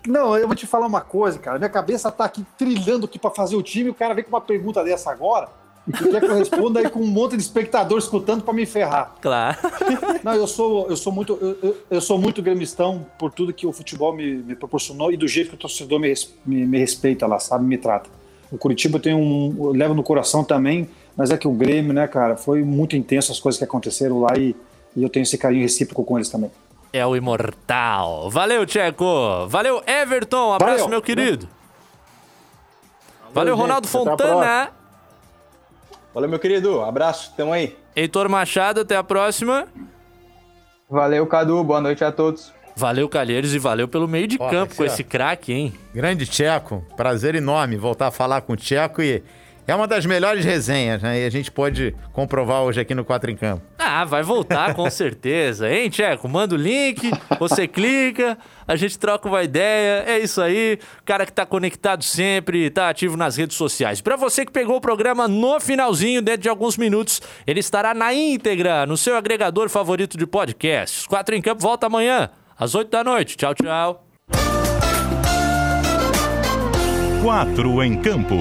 [SPEAKER 16] Não, eu vou te falar uma coisa, cara. Minha cabeça tá aqui trilhando aqui pra fazer o time. O cara vem com uma pergunta dessa agora. E quer que eu responda aí com um monte de espectador escutando para me ferrar.
[SPEAKER 2] Claro.
[SPEAKER 16] Não, eu sou, eu sou muito, eu, eu, sou muito gremistão por tudo que o futebol me, me proporcionou e do jeito que o torcedor me, me, me, respeita lá, sabe, me trata. O Curitiba tem um, eu levo no coração também, mas é que o Grêmio, né, cara, foi muito intenso as coisas que aconteceram lá e, e eu tenho esse carinho recíproco com eles também.
[SPEAKER 2] É o imortal. Valeu, Tcheco. Valeu, Everton. Um abraço, Valeu. meu querido. Valeu, Ronaldo Fontana.
[SPEAKER 3] Valeu, meu querido. Abraço, tamo aí.
[SPEAKER 2] Heitor Machado, até a próxima.
[SPEAKER 4] Valeu, Cadu. Boa noite a todos.
[SPEAKER 2] Valeu, Calheiros, e valeu pelo meio de
[SPEAKER 15] Ó,
[SPEAKER 2] campo
[SPEAKER 15] aqui,
[SPEAKER 2] com esse craque, hein?
[SPEAKER 15] Grande Tcheco, prazer enorme voltar a falar com o Tcheco e é uma das melhores resenhas, né? E a gente pode comprovar hoje aqui no Quatro em Campo.
[SPEAKER 2] Ah, vai voltar com certeza, hein, Tcheco? Manda o link, você clica, a gente troca uma ideia, é isso aí. Cara que tá conectado sempre, tá ativo nas redes sociais. Pra você que pegou o programa no finalzinho, dentro de alguns minutos, ele estará na íntegra, no seu agregador favorito de podcasts. Quatro em Campo volta amanhã, às 8 da noite. Tchau, tchau.
[SPEAKER 1] Quatro em campo.